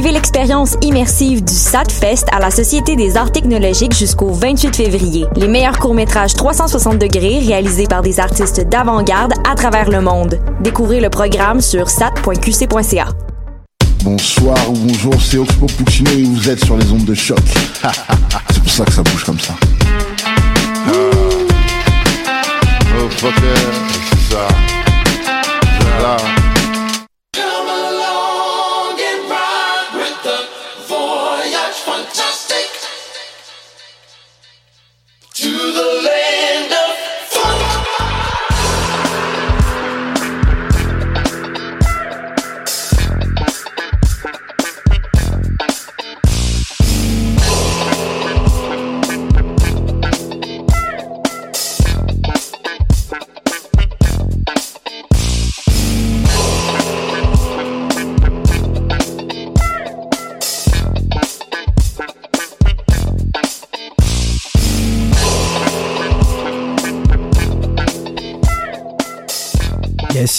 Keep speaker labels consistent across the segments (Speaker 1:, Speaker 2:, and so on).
Speaker 1: Vivez l'expérience immersive du SATFest à la Société des arts technologiques jusqu'au 28 février. Les meilleurs courts-métrages 360 degrés réalisés par des artistes d'avant-garde à travers le monde. Découvrez le programme sur sat.qc.ca.
Speaker 2: Bonsoir ou bonjour, c'est Oxpo Puccino et vous êtes sur les ondes de choc. c'est pour ça que ça bouge comme ça.
Speaker 3: Oh, fucker, ça. Là.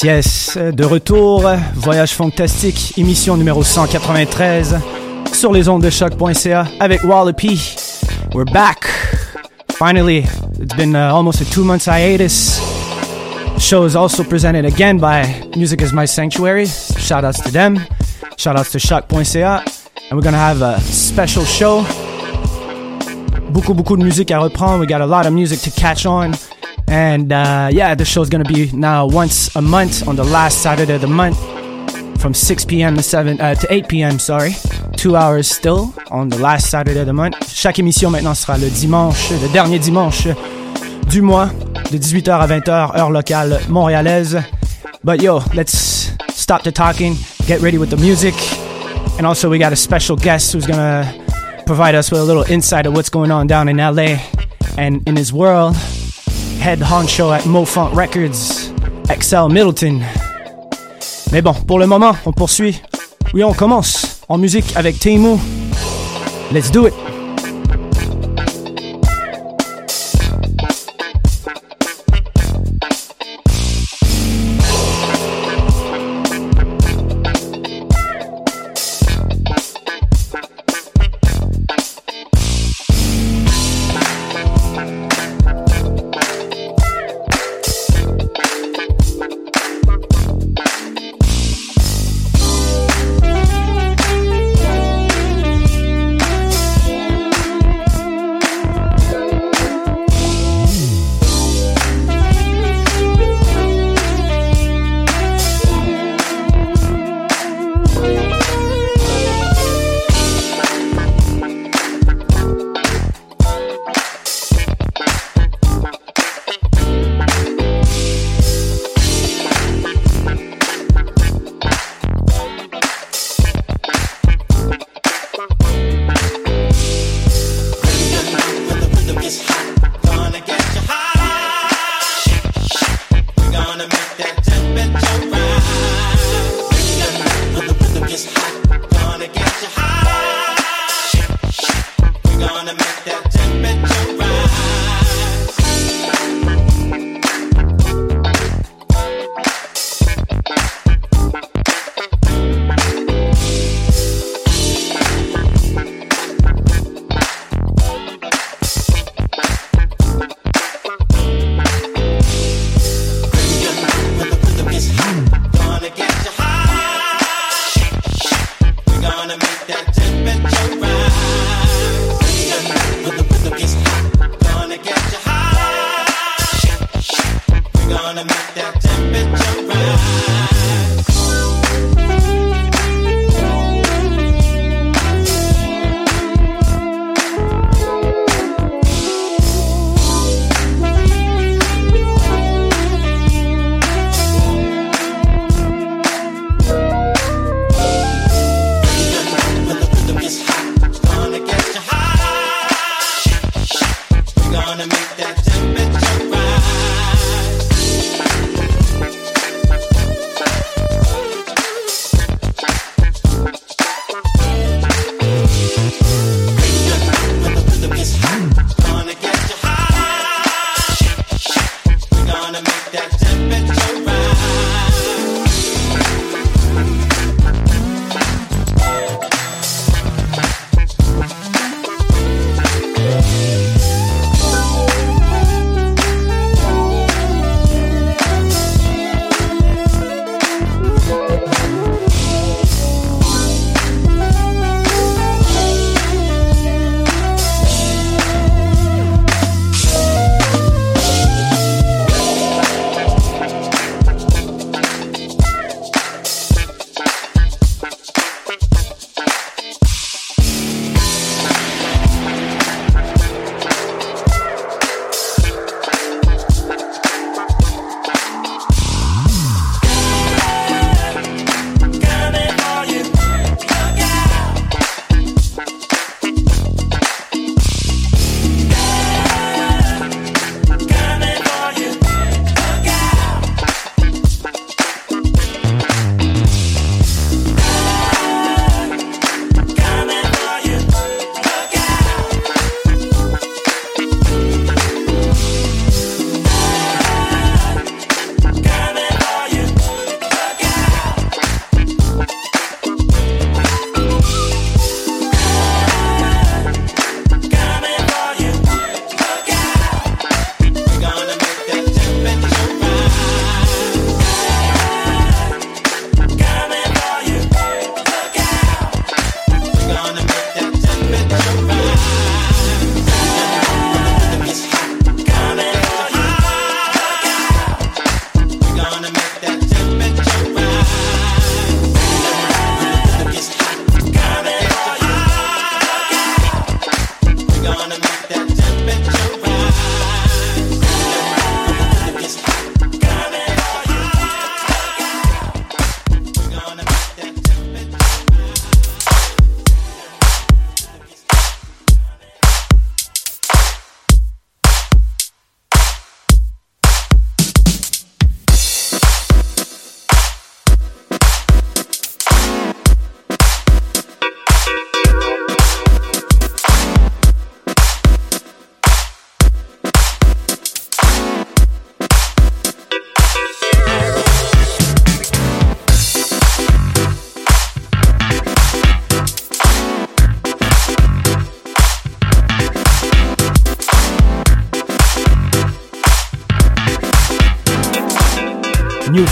Speaker 4: Yes, de retour, Voyage Fantastique, émission numéro 193 sur les ondes de choc.ca avec Wallopy. We're back. Finally, it's been uh, almost a two months hiatus. The show is also presented again by Music is My Sanctuary. Shout outs to them. Shout outs to choc.ca. And we're gonna have a special show. Beaucoup, beaucoup de musique à reprendre. We got a lot of music to catch on. And uh, yeah, the show's gonna be now once a month on the last Saturday of the month from 6 p.m. to 7 uh, to 8 p.m. Sorry, two hours still on the last Saturday of the month. Chaque émission maintenant sera le dimanche, le dernier dimanche du mois, de 18h à 20h heure locale montréalaise. But yo, let's stop the talking, get ready with the music, and also we got a special guest who's gonna provide us with a little insight of what's going on down in LA and in his world head honcho at Mofont Records, Excel Middleton. Mais bon, pour le moment, on poursuit. Oui, on commence en musique avec Temu. Let's do it!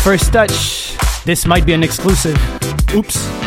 Speaker 4: First touch. This might be an exclusive. Oops.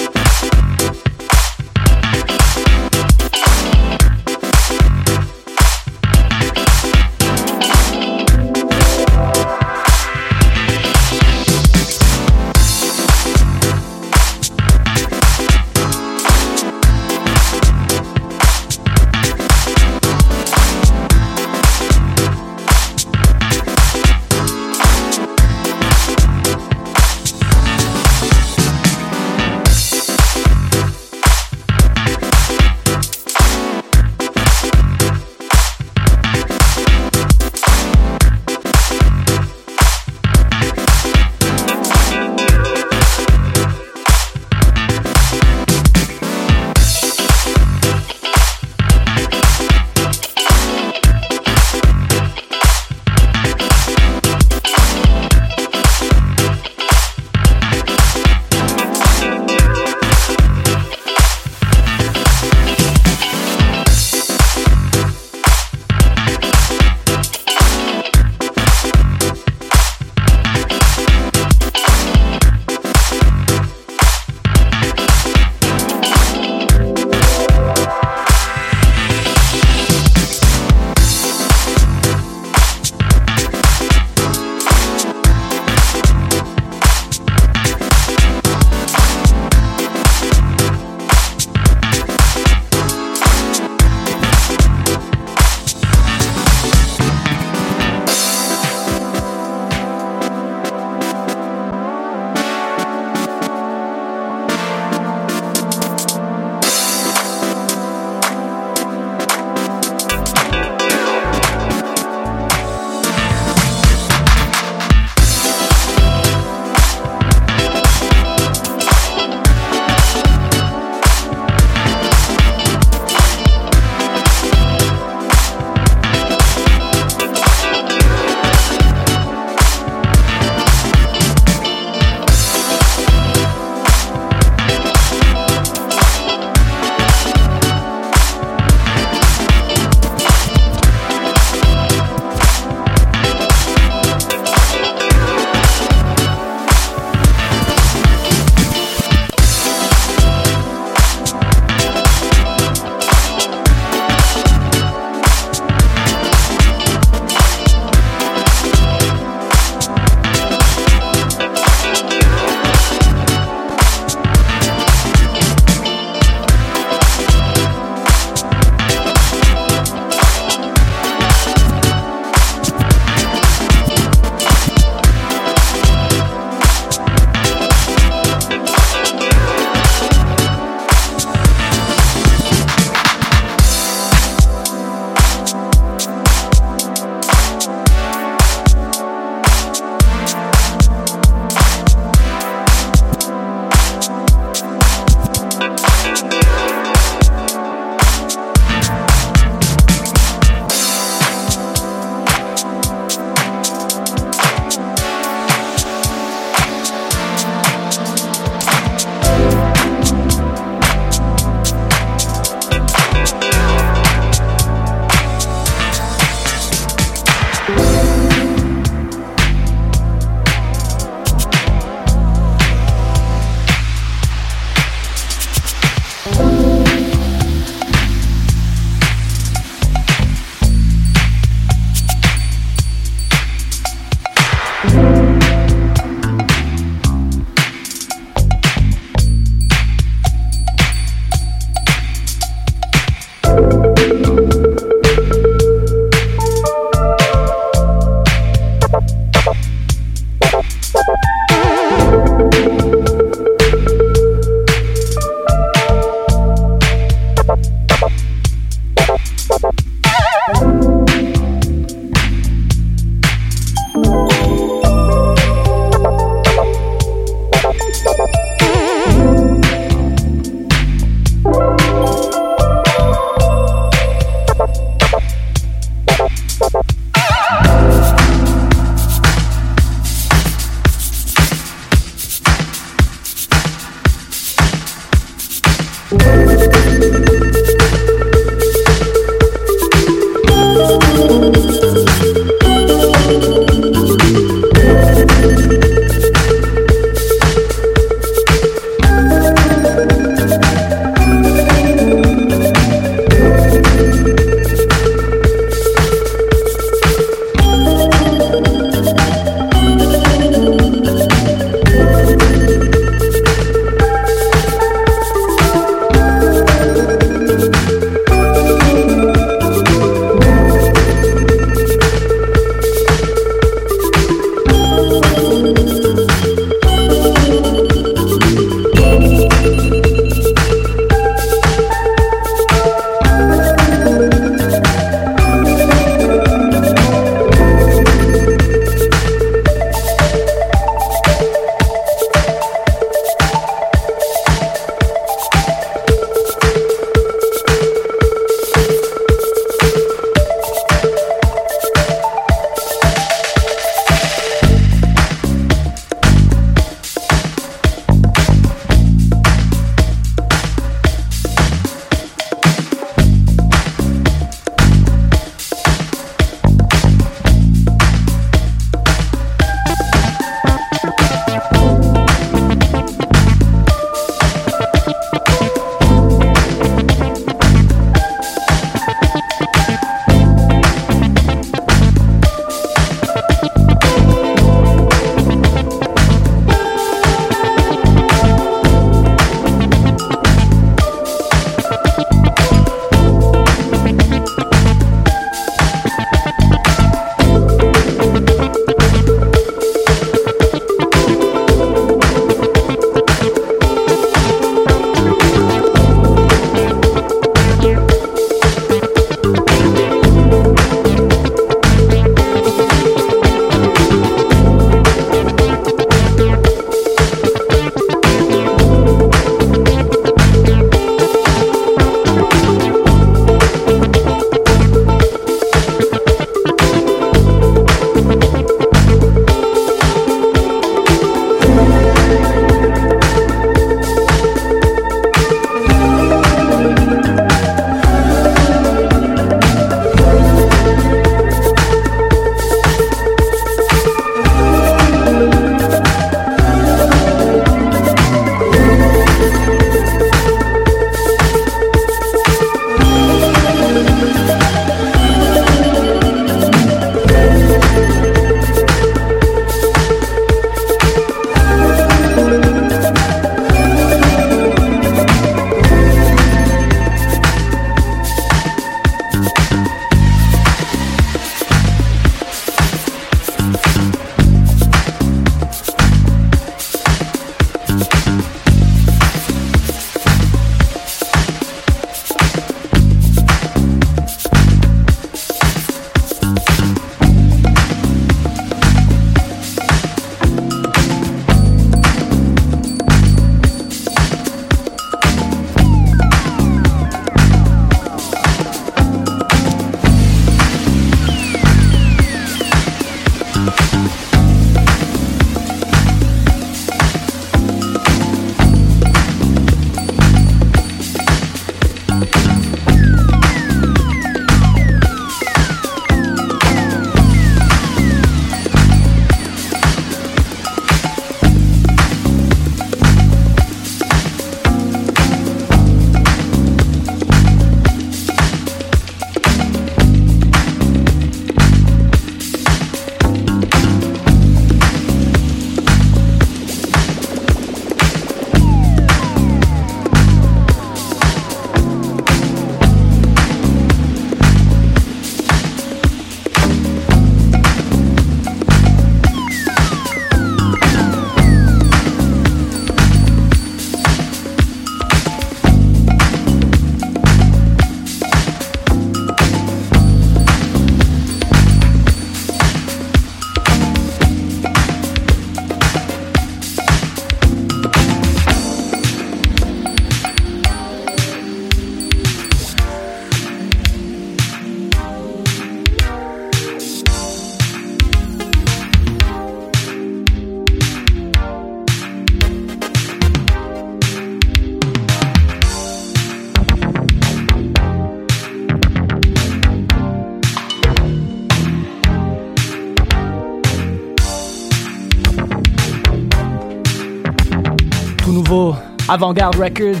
Speaker 5: Avant Garde Records,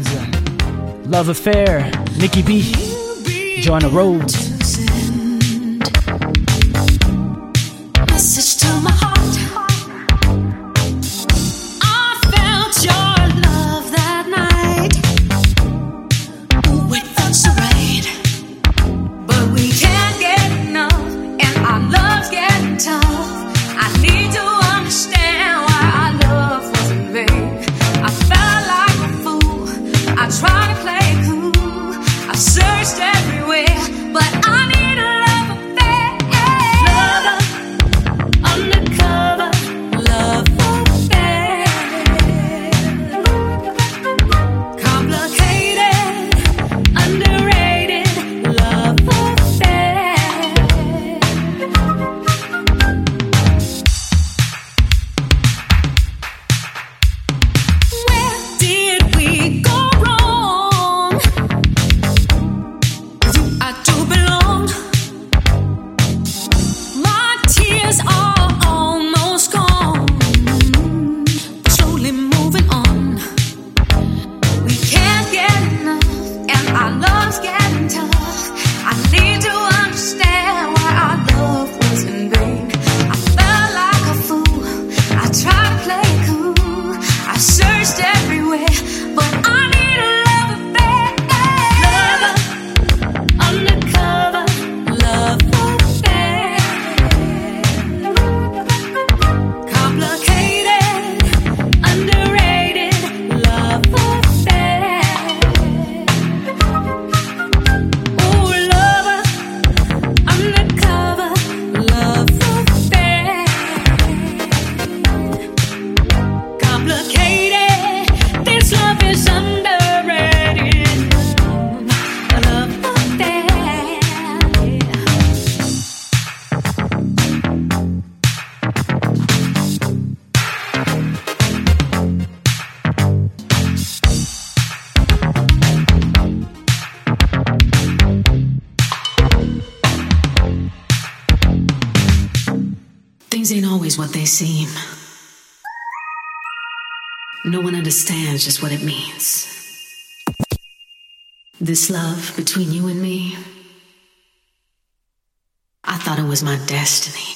Speaker 5: Love Affair, Nikki B, Joanna Rhodes.
Speaker 6: Things ain't always what they seem. No one understands just what it means. This love between you and me, I thought it was my destiny.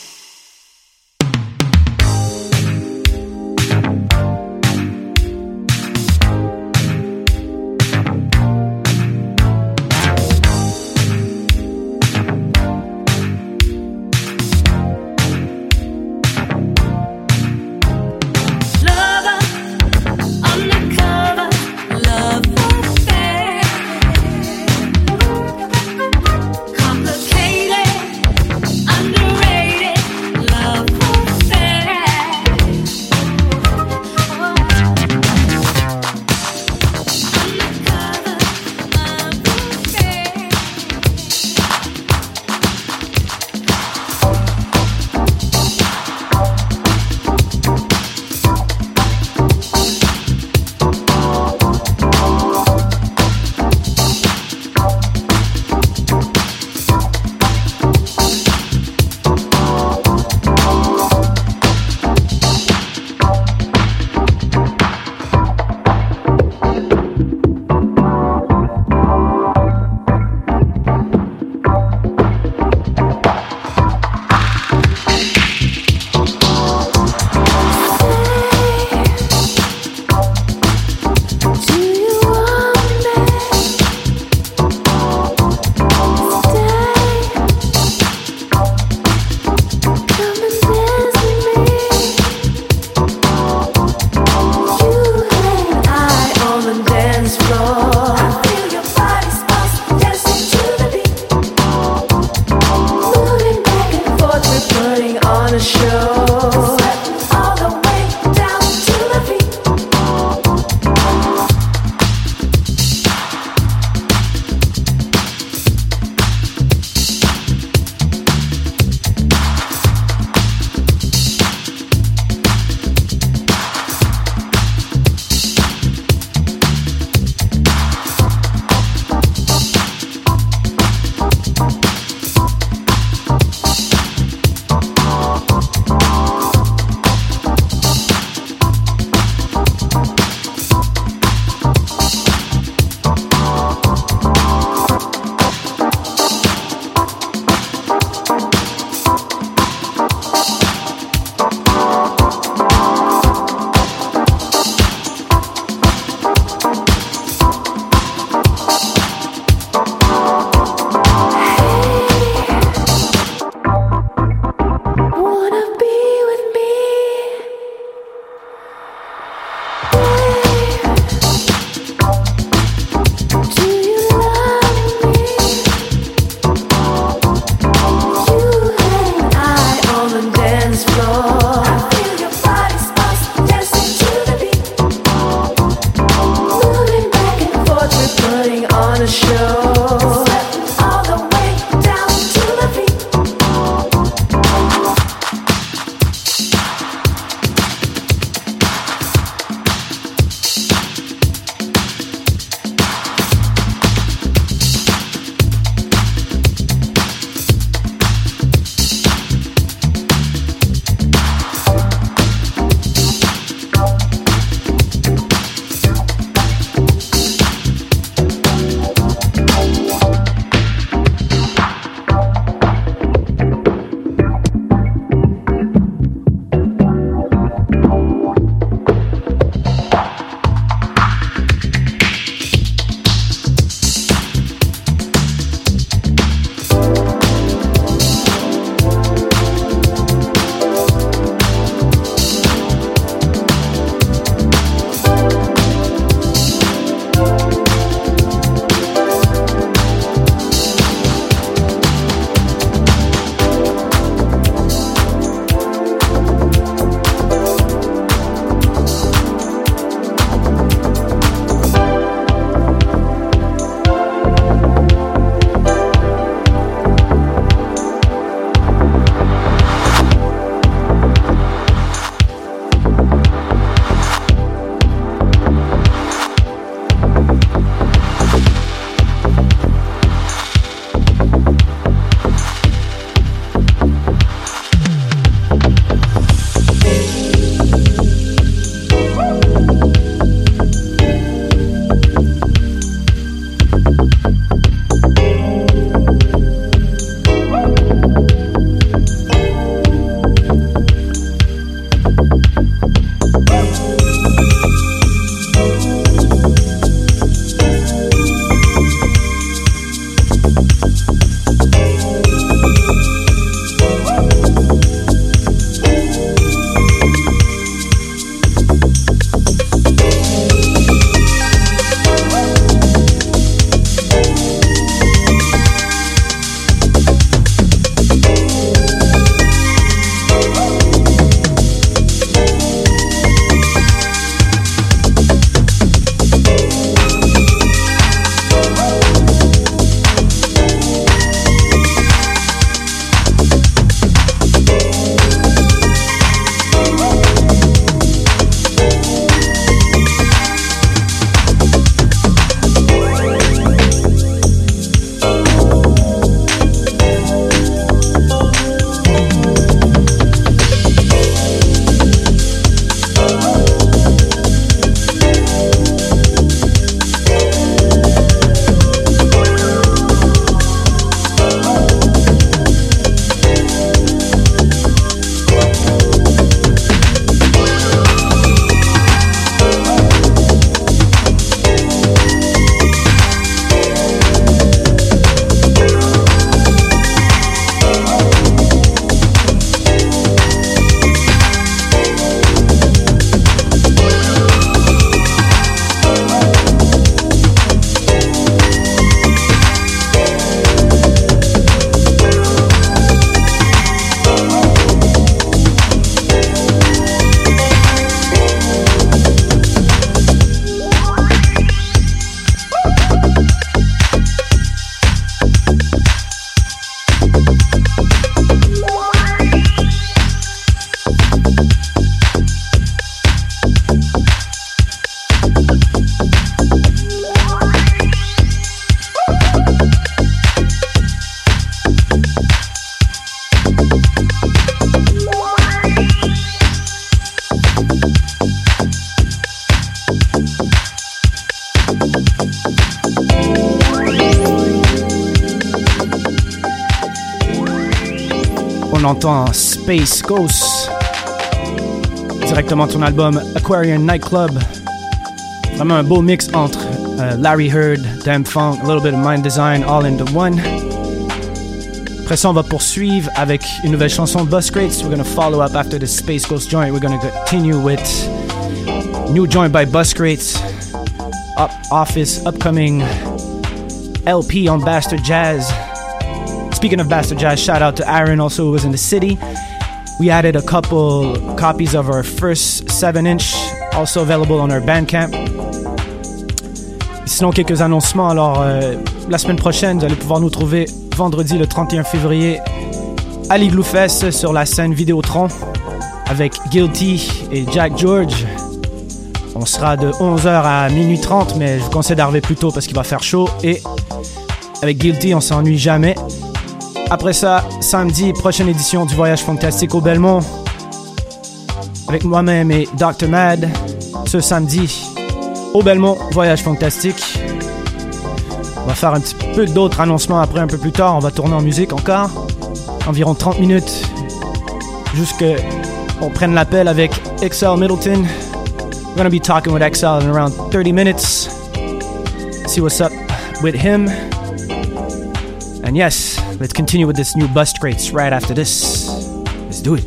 Speaker 7: On
Speaker 4: entend Space Ghost directement de ton album Aquarian Nightclub. Vraiment un beau mix entre euh, Larry Heard, Dâm-Funk, a little bit of Mind Design, all into one. Après ça, on va poursuivre avec une nouvelle chanson, Bus Crates. We're gonna follow up after the Space Ghost joint. We're gonna continue with new joint by Bus Crates. Up Office, upcoming LP on Bastard Jazz. Speaking of Bastard Jazz, shout out to Aaron, also who was in the city. We added a couple copies of our first 7 inch, also available on our Bandcamp. Sinon, quelques annoncements. Alors, euh, la semaine prochaine, vous allez pouvoir nous trouver vendredi le 31 février à l'Igloo Fest sur la scène Vidéotron avec Guilty et Jack George. On sera de 11h à minuit 30, mais je vous conseille d'arriver plus tôt parce qu'il va faire chaud. Et avec Guilty, on s'ennuie jamais. Après ça, samedi, prochaine édition du Voyage Fantastique au Belmont. Avec moi-même et Dr. Mad. Ce samedi, au Belmont, Voyage Fantastique. On va faire un petit peu d'autres annoncements après, un peu plus tard. On va tourner en musique encore. Environ 30 minutes. Jusque on prenne l'appel avec XL Middleton. We're gonna be talking with XL in around 30 minutes. See what's up with him. And yes, Let's continue with this new bust crates right after this. Let's do it.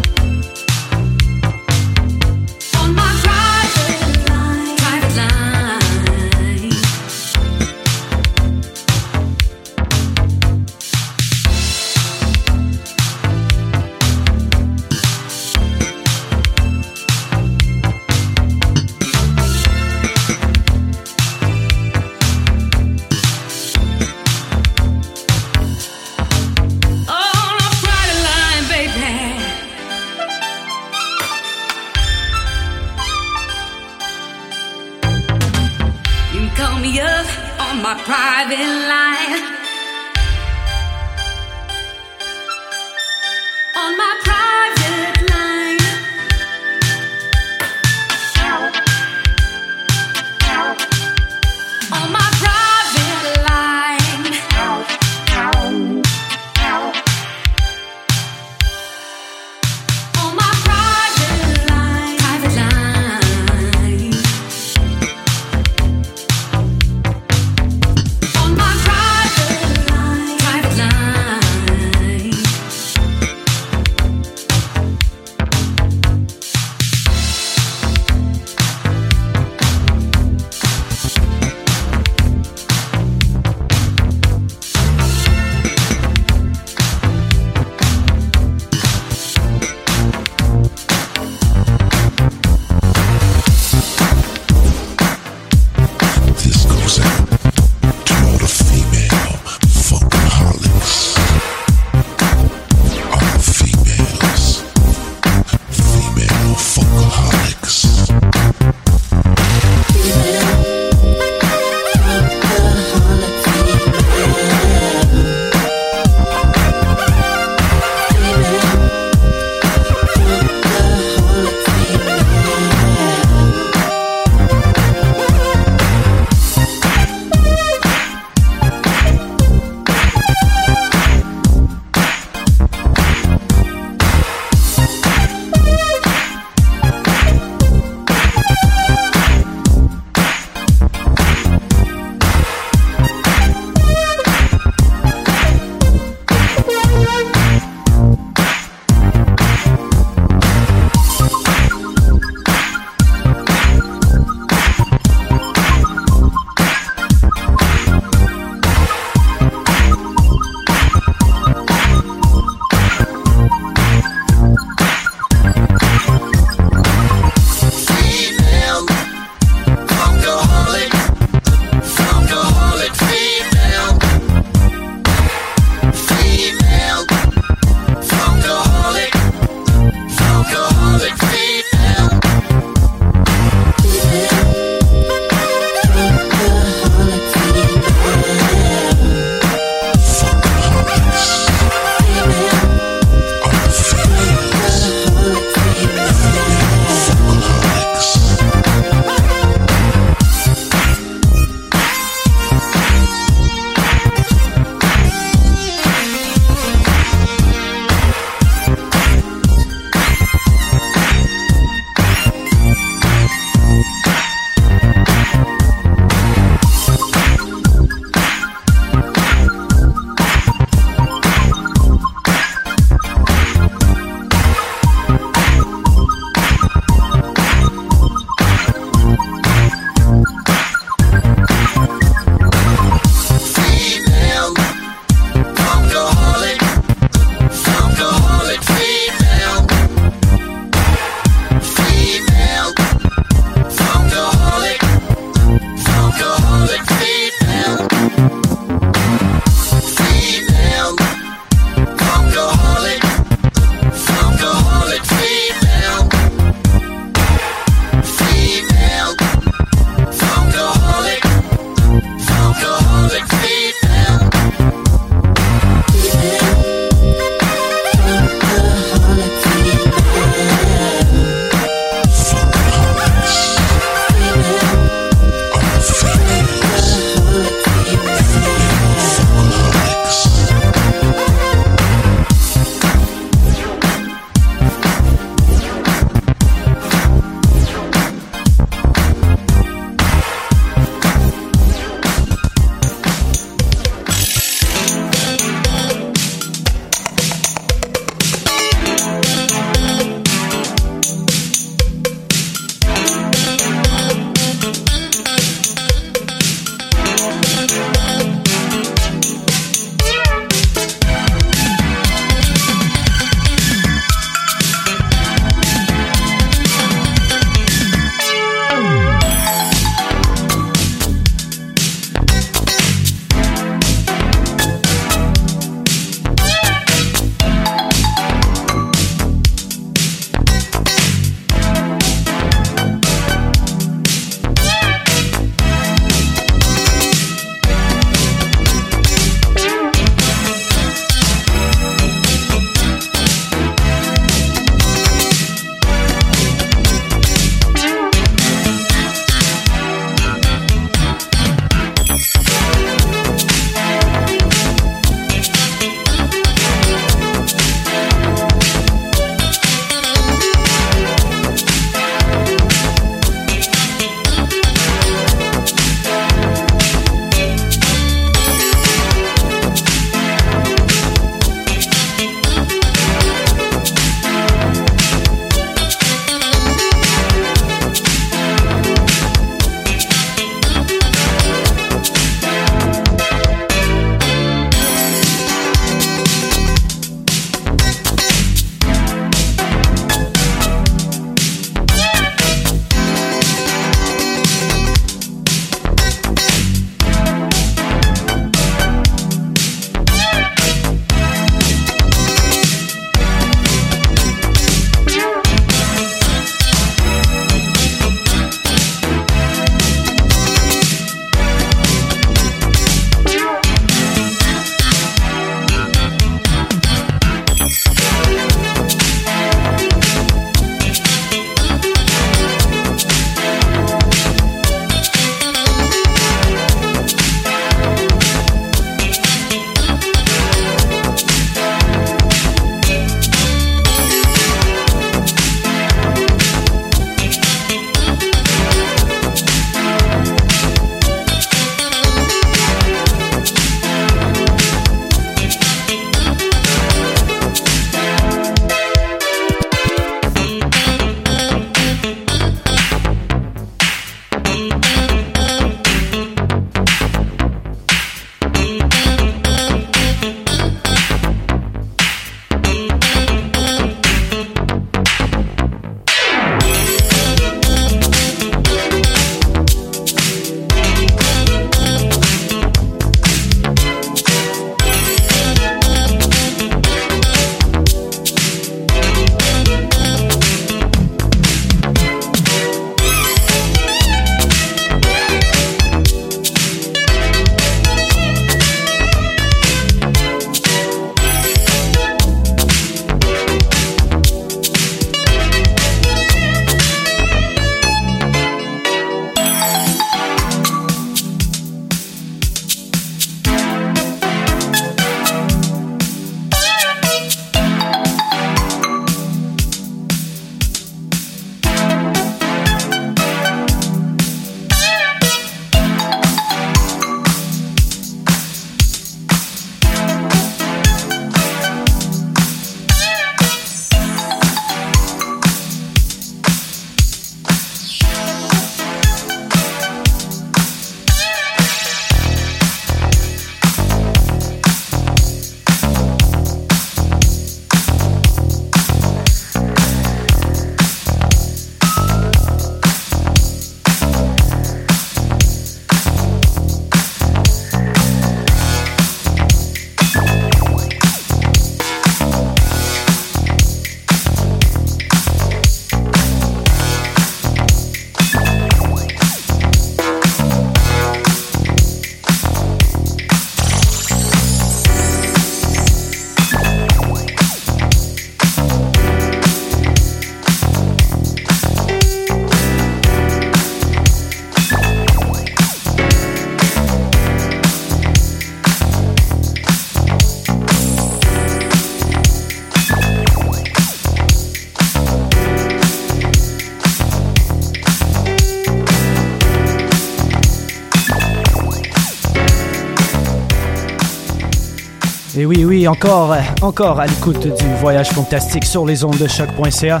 Speaker 4: Oui, encore, encore à l'écoute du voyage fantastique sur les ondes de choc.ca.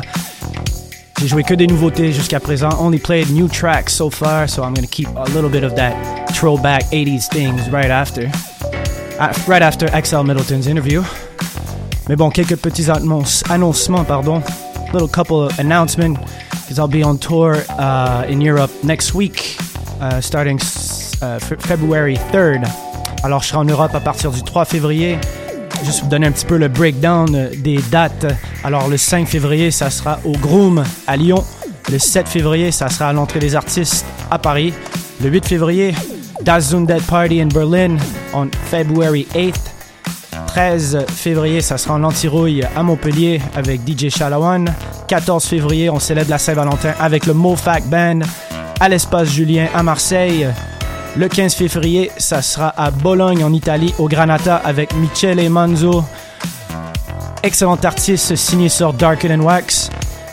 Speaker 4: J'ai joué que des nouveautés jusqu'à présent. Only played new tracks so far, so I'm gonna keep a little bit of that throwback 80s things right after. Uh, right after XL Middleton's interview. Mais bon, quelques petits annonce, annoncements, pardon. Little couple of announcements, because I'll be on tour uh, in Europe next week, uh, starting uh, February 3rd. Alors, je serai en Europe à partir du 3 février. Juste vous donner un petit peu le breakdown euh, des dates. Alors, le 5 février, ça sera au Groom à Lyon. Le 7 février, ça sera à l'entrée des artistes à Paris. Le 8 février, Das Zundet Party in Berlin on February 8th. 13 février, ça sera en Antirouille à Montpellier avec DJ Shalawan. 14 février, on célèbre la Saint-Valentin avec le Mofac Band à l'Espace Julien à Marseille. Le 15 février, ça sera à Bologne en Italie au Granata avec Michele Manzo, excellent artiste signé sur Darker Than Wax.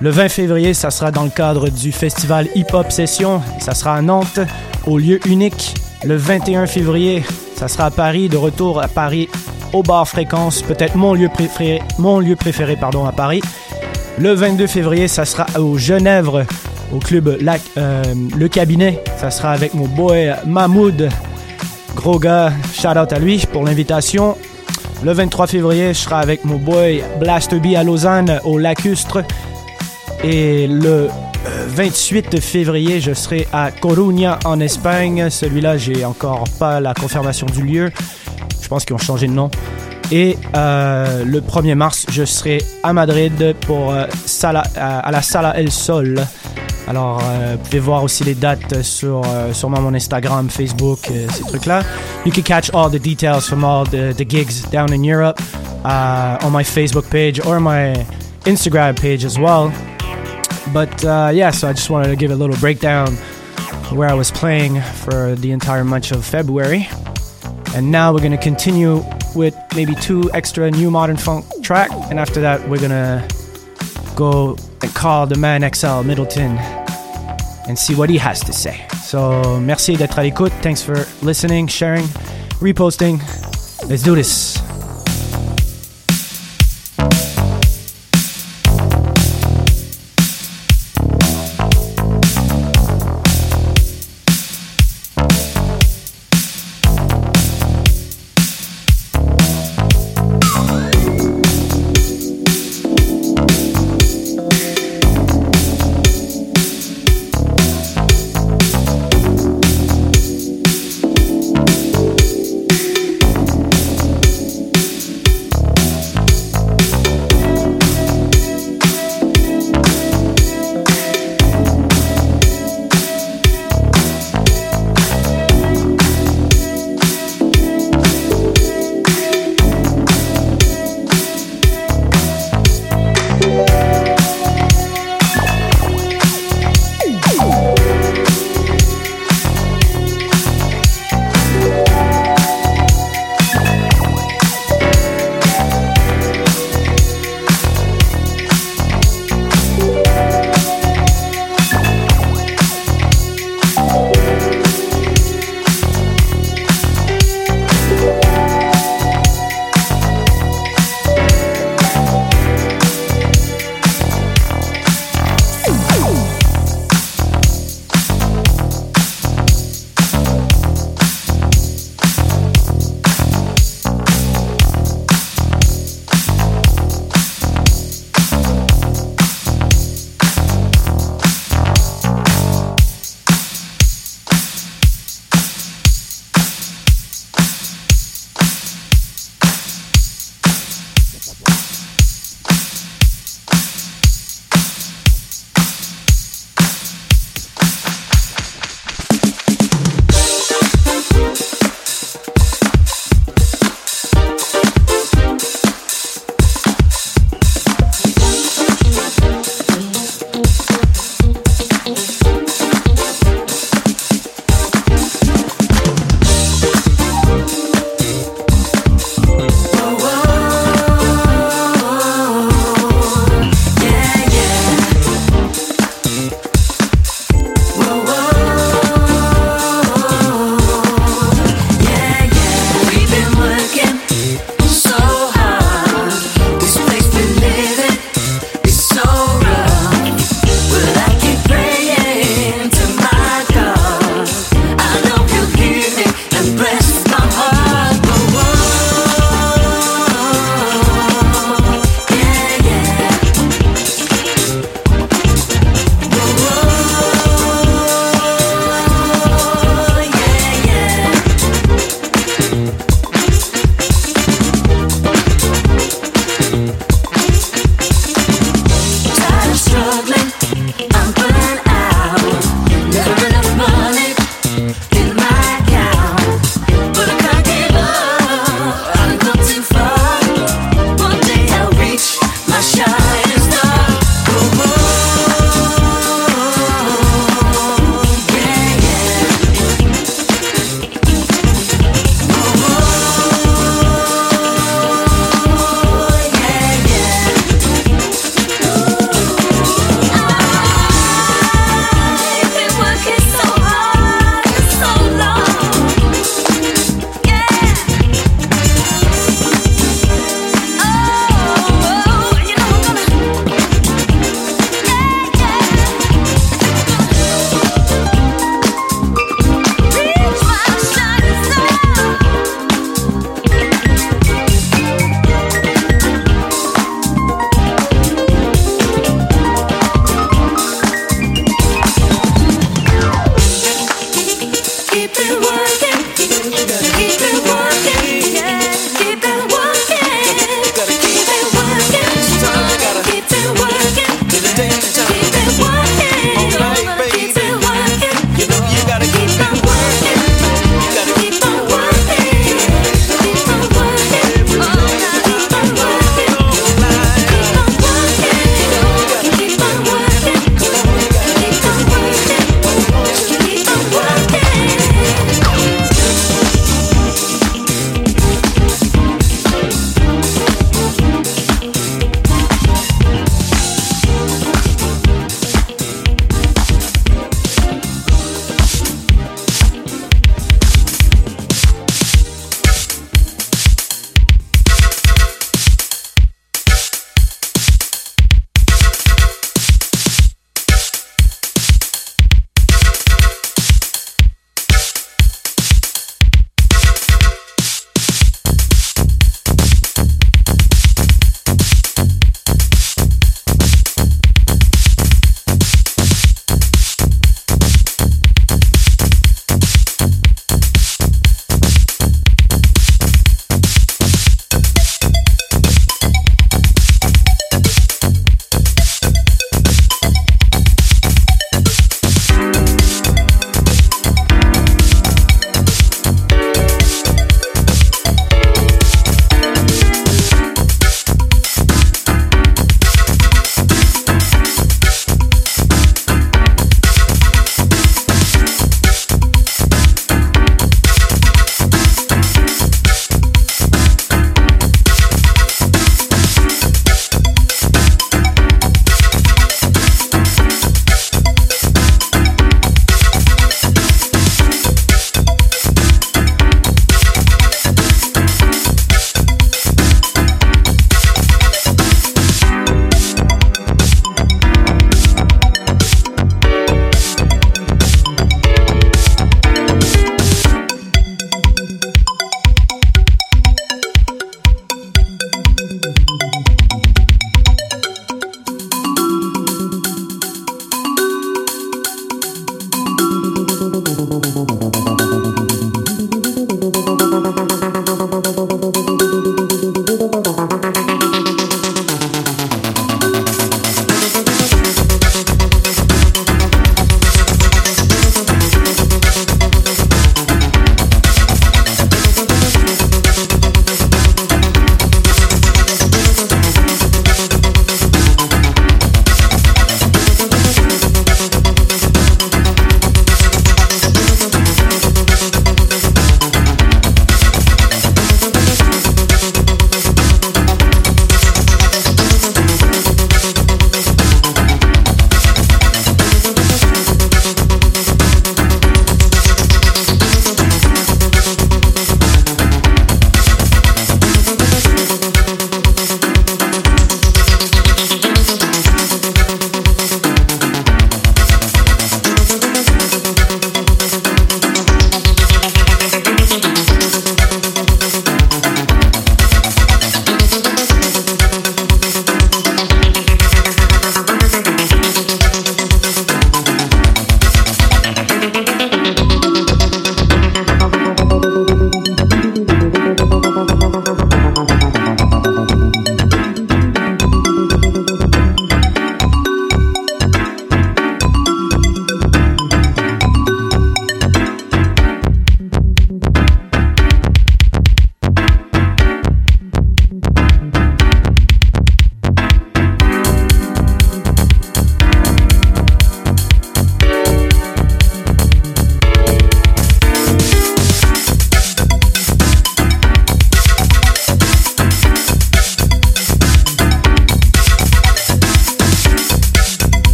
Speaker 4: Le 20 février, ça sera dans le cadre du festival Hip Hop Session. Ça sera à Nantes, au lieu unique. Le 21 février, ça sera à Paris, de retour à Paris au bar Fréquence, peut-être mon lieu préféré, mon lieu préféré pardon, à Paris. Le 22 février, ça sera au Genève, au club euh, Le Cabinet. Ça sera avec mon boy Mahmoud. Gros gars, shout out à lui pour l'invitation. Le 23 février, je serai avec mon boy Blaster B à Lausanne, au Lacustre. Et le euh, 28 février, je serai à Coruña en Espagne. Celui-là, j'ai encore pas la confirmation du lieu. Je pense qu'ils ont changé de nom. Et euh, le 1er mars, je serai à Madrid pour euh, Sala, à, la Sala El Sol. Alors, euh, vous pouvez voir aussi les dates sur euh, sûrement mon Instagram, Facebook, euh, ces trucs-là. You can catch all the details from all the, the gigs down in Europe uh, on my Facebook page or my Instagram page as well. But uh, yeah, so I just wanted to give a little breakdown where I was playing for the entire month of February. And now we're gonna continue with maybe two extra new modern funk track, and after that we're gonna go and call the man XL Middleton and see what he has to say. So merci d'être à l'écoute. Thanks for listening, sharing, reposting. Let's do this.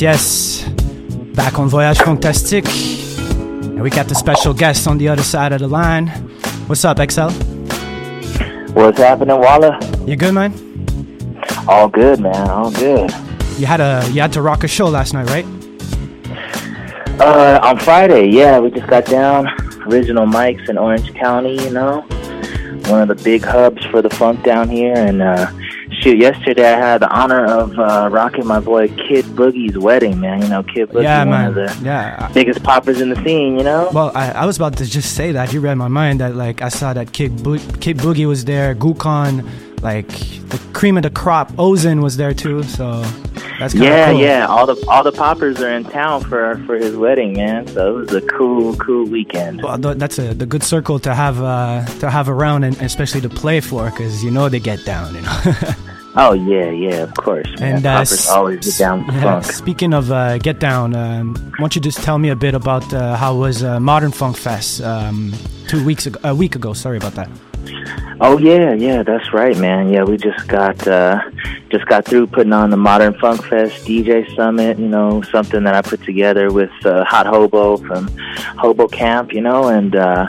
Speaker 4: Yes, yes. Back on Voyage Fantastique. And we got the special guest on the other side of the line. What's up, XL?
Speaker 8: What's happening, Walla?
Speaker 4: You good, man?
Speaker 8: All good, man. All good.
Speaker 4: You had a you had to rock a show last night, right?
Speaker 8: Uh, on Friday, yeah, we just got down. Original Mike's in Orange County, you know, one of the big hubs for the funk down here. And uh, shoot, yesterday I had the honor of uh, rocking my boy Kid Boogie's wedding, man. You know, Kid Boogie,
Speaker 4: yeah,
Speaker 8: one of the
Speaker 4: Yeah.
Speaker 8: biggest poppers in the scene, you know.
Speaker 4: Well, I, I was about to just say that. You read my mind that like I saw that Kid Bo- Kid Boogie was there, Gukon, like the cream of the crop, Ozen was there too. So that's
Speaker 8: yeah,
Speaker 4: cool.
Speaker 8: yeah. All the all the poppers are in town for for his wedding, man. So it was a cool, cool weekend.
Speaker 4: Well, that's a the good circle to have uh, to have around and especially to play for because you know they get down, you know.
Speaker 8: Oh yeah, yeah, of course. Man.
Speaker 4: And uh, s-
Speaker 8: always get down with
Speaker 4: yeah,
Speaker 8: funk.
Speaker 4: speaking of uh, get down, um, why don't you just tell me a bit about uh, how was uh, Modern Funk Fest um, two weeks ago, a week ago? Sorry about that.
Speaker 8: Oh yeah, yeah, that's right, man. Yeah, we just got uh just got through putting on the Modern Funk Fest DJ Summit, you know, something that I put together with uh, Hot Hobo from Hobo Camp, you know, and uh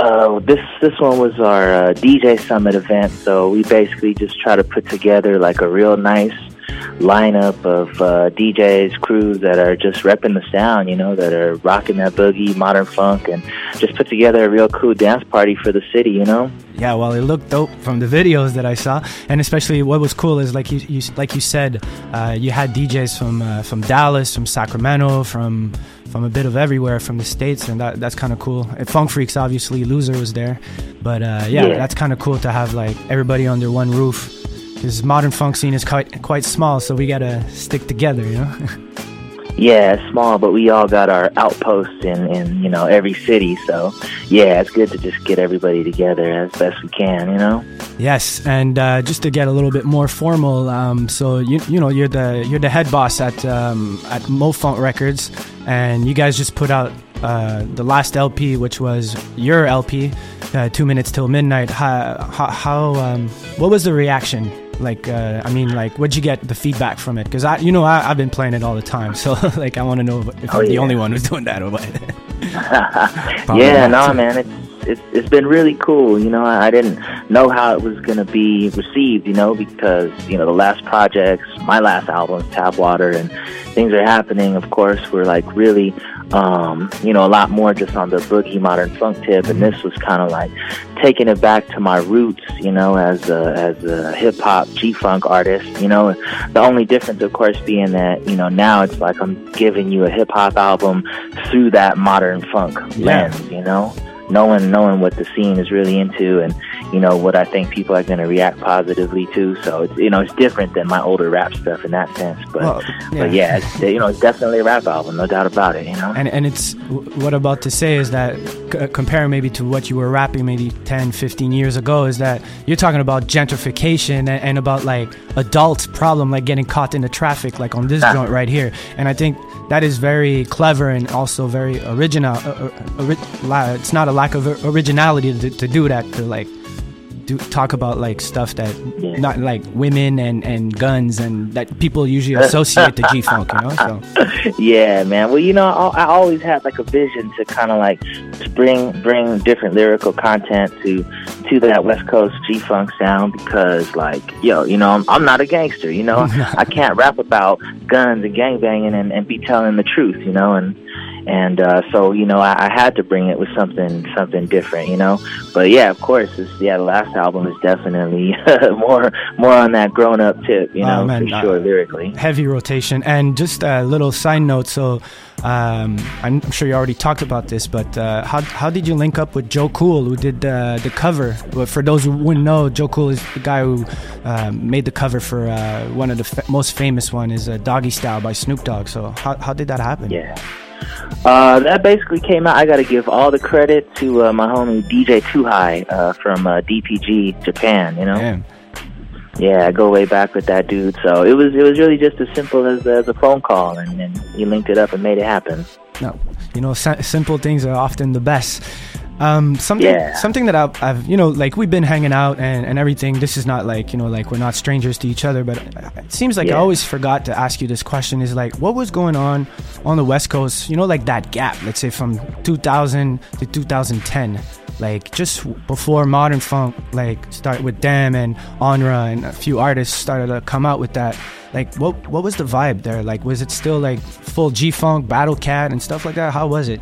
Speaker 8: uh this this one was our uh, DJ Summit event, so we basically just try to put together like a real nice lineup of uh, DJs, crews that are just repping the sound, you know, that are rocking that boogie, modern funk, and just put together a real cool dance party for the city, you know.
Speaker 4: Yeah, well, it looked dope from the videos that I saw, and especially what was cool is like you, you like you said, uh, you had DJs from uh, from Dallas, from Sacramento, from from a bit of everywhere, from the states, and that that's kind of cool. And Funk Freaks, obviously, Loser was there, but uh, yeah,
Speaker 8: Yeah.
Speaker 4: that's kind of cool to have like everybody under one roof. Because modern funk scene is quite quite small, so we gotta stick together, you know.
Speaker 8: Yeah, it's small, but we all got our outposts in, in you know every city. So yeah, it's good to just get everybody together as best we can. You know.
Speaker 4: Yes, and uh, just to get a little bit more formal, um, so you you know you're the you're the head boss at um, at MoFunk Records, and you guys just put out uh, the last LP, which was your LP, uh, Two Minutes Till Midnight. How how, how um, what was the reaction? Like, uh, I mean, like, what'd you get the feedback from it? Because I, you know, I, I've been playing it all the time, so like, I want to know if
Speaker 8: Oh,
Speaker 4: I'm the
Speaker 8: yeah.
Speaker 4: only one who's doing that or what.
Speaker 8: Yeah, no, man, it's it's it's been really cool. You know, I, I didn't know how it was gonna be received. You know, because you know the last projects, my last album, Tap Water, and things are happening. Of course, we're like really, um, you know, a lot more just on the boogie modern funk tip, and this was kind of like taking it back to my roots. You know, as a as a hip hop G funk artist. You know, the only difference, of course, being that you know now it's like I'm giving you a hip hop album through that modern funk
Speaker 4: Yeah.
Speaker 8: lens. You know, knowing knowing what the scene is really into, and you know what I think people are going to react positively to. So it's you know it's different than my older rap stuff in that sense. But
Speaker 4: Well,
Speaker 8: but yeah, it's, you know it's definitely a rap album, no doubt about it. You know.
Speaker 4: And and it's what I'm about to say is that c- compare maybe to what you were rapping maybe 10, 15 years ago is that you're talking about gentrification and, and about like adult problem like getting caught in the traffic like on this
Speaker 8: Ah.
Speaker 4: joint right here. And I think that is very clever and also very original. Uh, uh, ori- it's not a lack of originality to, to do that to like do talk about like stuff that
Speaker 8: Yeah.
Speaker 4: not like women and and guns and that people usually associate to G funk, you know. So
Speaker 8: yeah, man. Well, you know, I, I always had like a vision to kind of like to bring bring different lyrical content to to that West Coast G Funk sound because, like, yo, you know, I'm, I'm not a gangster. You know, I can't rap about guns and gangbanging and, and be telling the truth. You know, and and uh, so you know, I, I had to bring it with something something different. You know, but yeah, of course, yeah, the last album is definitely more more on that grown up tip. You
Speaker 4: Oh,
Speaker 8: know,
Speaker 4: man,
Speaker 8: for
Speaker 4: uh,
Speaker 8: sure, lyrically.
Speaker 4: heavy rotation. And just a little side note. So, um, I'm sure you already talked about this, but uh, how how did you link up with Joe Cool, who did uh, the cover? Well, for those who wouldn't know, Joe Cool is the guy who uh, made the cover for uh, one of the fa- most famous one is uh, Doggy Style by Snoop Dogg. So, how how did that happen?
Speaker 8: Yeah. Uh, that basically came out. I got to give all the credit to uh, my homie DJ Too High uh, from uh, DPG Japan. You know,
Speaker 4: Damn.
Speaker 8: yeah, I go way back with that dude. So it was it was really just as simple as, as a phone call, and, and he linked it up and made it happen.
Speaker 4: No, you know, si- simple things are often the best. Um, something,
Speaker 8: Yeah.
Speaker 4: something that I've, I've, you know, like we've been hanging out and, and everything. This is not like, you know, like we're not strangers to each other, but it seems like I always forgot to ask you this question is like, what was going on on the West Coast, you know, like that gap, let's say from 2000 to 2010, like just before modern funk, like start with them and Onra and a few artists started to come out with that. Like, what, what was the vibe there? Like, was it still like full G Funk, Battle Cat and stuff like that? How was it?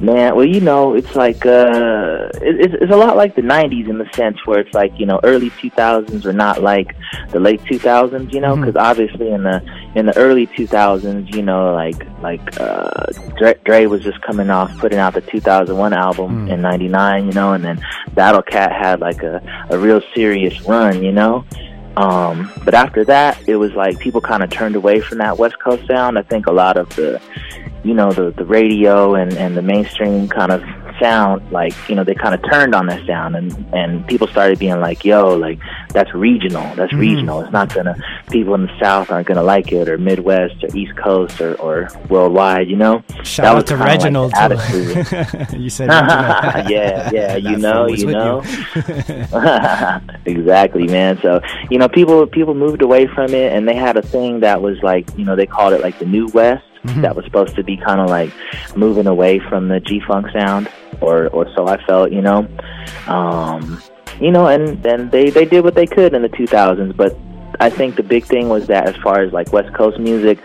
Speaker 8: Man, well, you know, it's like uh, it, it's, it's a lot like the '90s in the sense where it's like you know, early 2000s are not like the late 2000s, you know, because obviously in the in the early 2000s, you know, like like uh, Dre, Dre was just coming off putting out the 2001 album in '99, you know, and then Battle Cat had like a a real serious run, you know. Um, but after that, it was like people kind of turned away from that West Coast sound. I think a lot of the you know the the radio and and the mainstream kind of sound like you know they kind of turned on that sound and and people started being like yo like that's regional that's
Speaker 4: Mhm.
Speaker 8: regional it's not gonna people in the south aren't gonna like it or midwest or east coast or or worldwide you know
Speaker 4: Shout
Speaker 8: That
Speaker 4: out
Speaker 8: was
Speaker 4: to
Speaker 8: kinda like
Speaker 4: Reginald.
Speaker 8: attitude.
Speaker 4: you said Reginald.
Speaker 8: yeah, yeah, you know, you know. exactly, man. So you know, people people moved away from it, and they had a thing that was like, you know, they called it like the New West.
Speaker 4: Mhm.
Speaker 8: That was supposed to be kind of like moving away from the G Funk sound, or or so I felt, you know. Um, you know, and and they they did what they could in the 2000s, but I think the big thing was that as far as like West Coast music,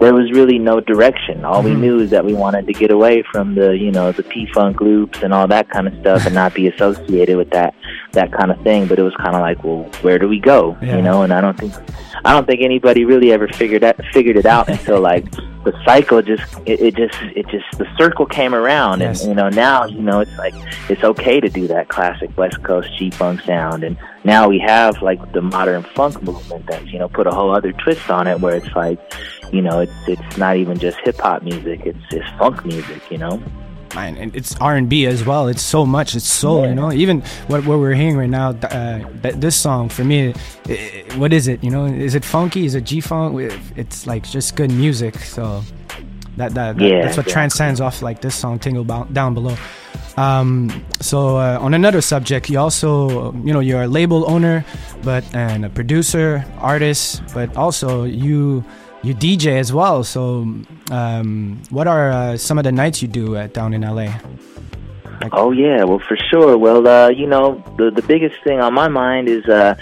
Speaker 8: there was really no direction. All we
Speaker 4: Mhm.
Speaker 8: knew is that we wanted to get away from the, you know, the P Funk loops and all that kind of stuff, and not be associated with that that kind of thing. But it was kind of like, well, where do we go?
Speaker 4: Yeah.
Speaker 8: You know, and I don't think I don't think anybody really ever figured that figured it out until like the cycle just it, it just it just the circle came around,
Speaker 4: Yes.
Speaker 8: and you know now you know it's like it's okay to do that classic West Coast G Funk sound, and now we have like the modern funk movement that's you know put a whole other twist on it where it's like you know it's it's not even just hip hop music it's it's funk music you know
Speaker 4: and it's R and B as well. It's so much. It's soul. You know, even what what we're hearing right now. Uh, th- this song for me, i i- what is it? You know, is it funky? Is it G funk? It's like just good music. So that that,
Speaker 8: Yeah,
Speaker 4: that's what transcends off like this song, "Tingle Down Below." Um, so uh, on another subject, you also you know you're a label owner, but and a producer, artist, but also you you DJ as well. So um, what are uh, some of the nights you do uh, down in LA?
Speaker 8: Oh yeah, well for sure. Well, uh, you know, the the biggest thing on my mind is uh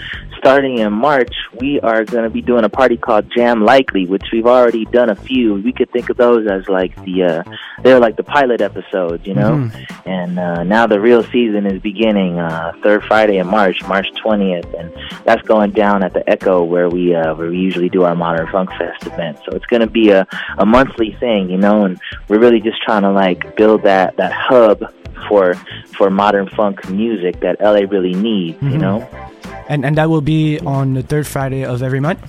Speaker 8: starting in March, we are going to be doing a party called Jam Likely, which we've already done a few. We could think of those as like the uh they're like the pilot episodes, you know. And uh now the real season is beginning uh third Friday in March, March 20th, and that's going down at the Echo where we uh where we usually do our Modern Funk Fest event. So it's going to be a a monthly thing, you know, and we're really just trying to like build that that hub for for modern funk music that LA really needs, you
Speaker 4: Mhm.
Speaker 8: know?
Speaker 4: And and that will be on the third Friday of every month.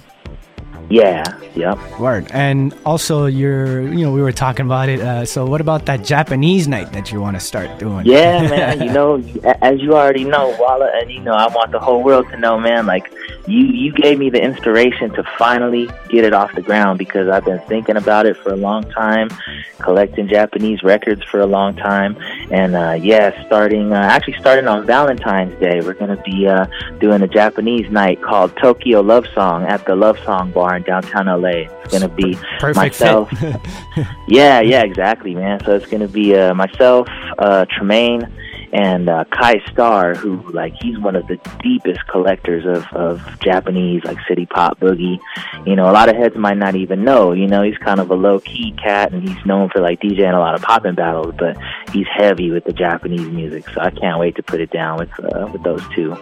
Speaker 8: Yeah, yep.
Speaker 4: Word. And also, you're you know we were talking about it. Uh, so what about that Japanese night that you want to start doing?
Speaker 8: Yeah, man. You know, as you already know, Walla, and you know, I want the whole world to know, man. Like, you you gave me the inspiration to finally get it off the ground because I've been thinking about it for a long time, collecting Japanese records for a long time, and uh, yeah, starting uh, actually starting on Valentine's Day, we're gonna be uh, doing a Japanese night called Tokyo Love Song at the Love Song Bar in downtown LA. It's gonna be
Speaker 4: Perfect
Speaker 8: myself. Yeah, yeah, exactly, man. So it's gonna be uh, myself, uh, Tremaine, and uh, Kai Starr, who like he's one of the deepest collectors of of Japanese like city pop boogie. You know, a lot of heads might not even know. You know, he's kind of a low key cat, and he's known for like DJing a lot of poppin' battles, but he's heavy with the Japanese music. So I can't wait to put it down with uh, with those two.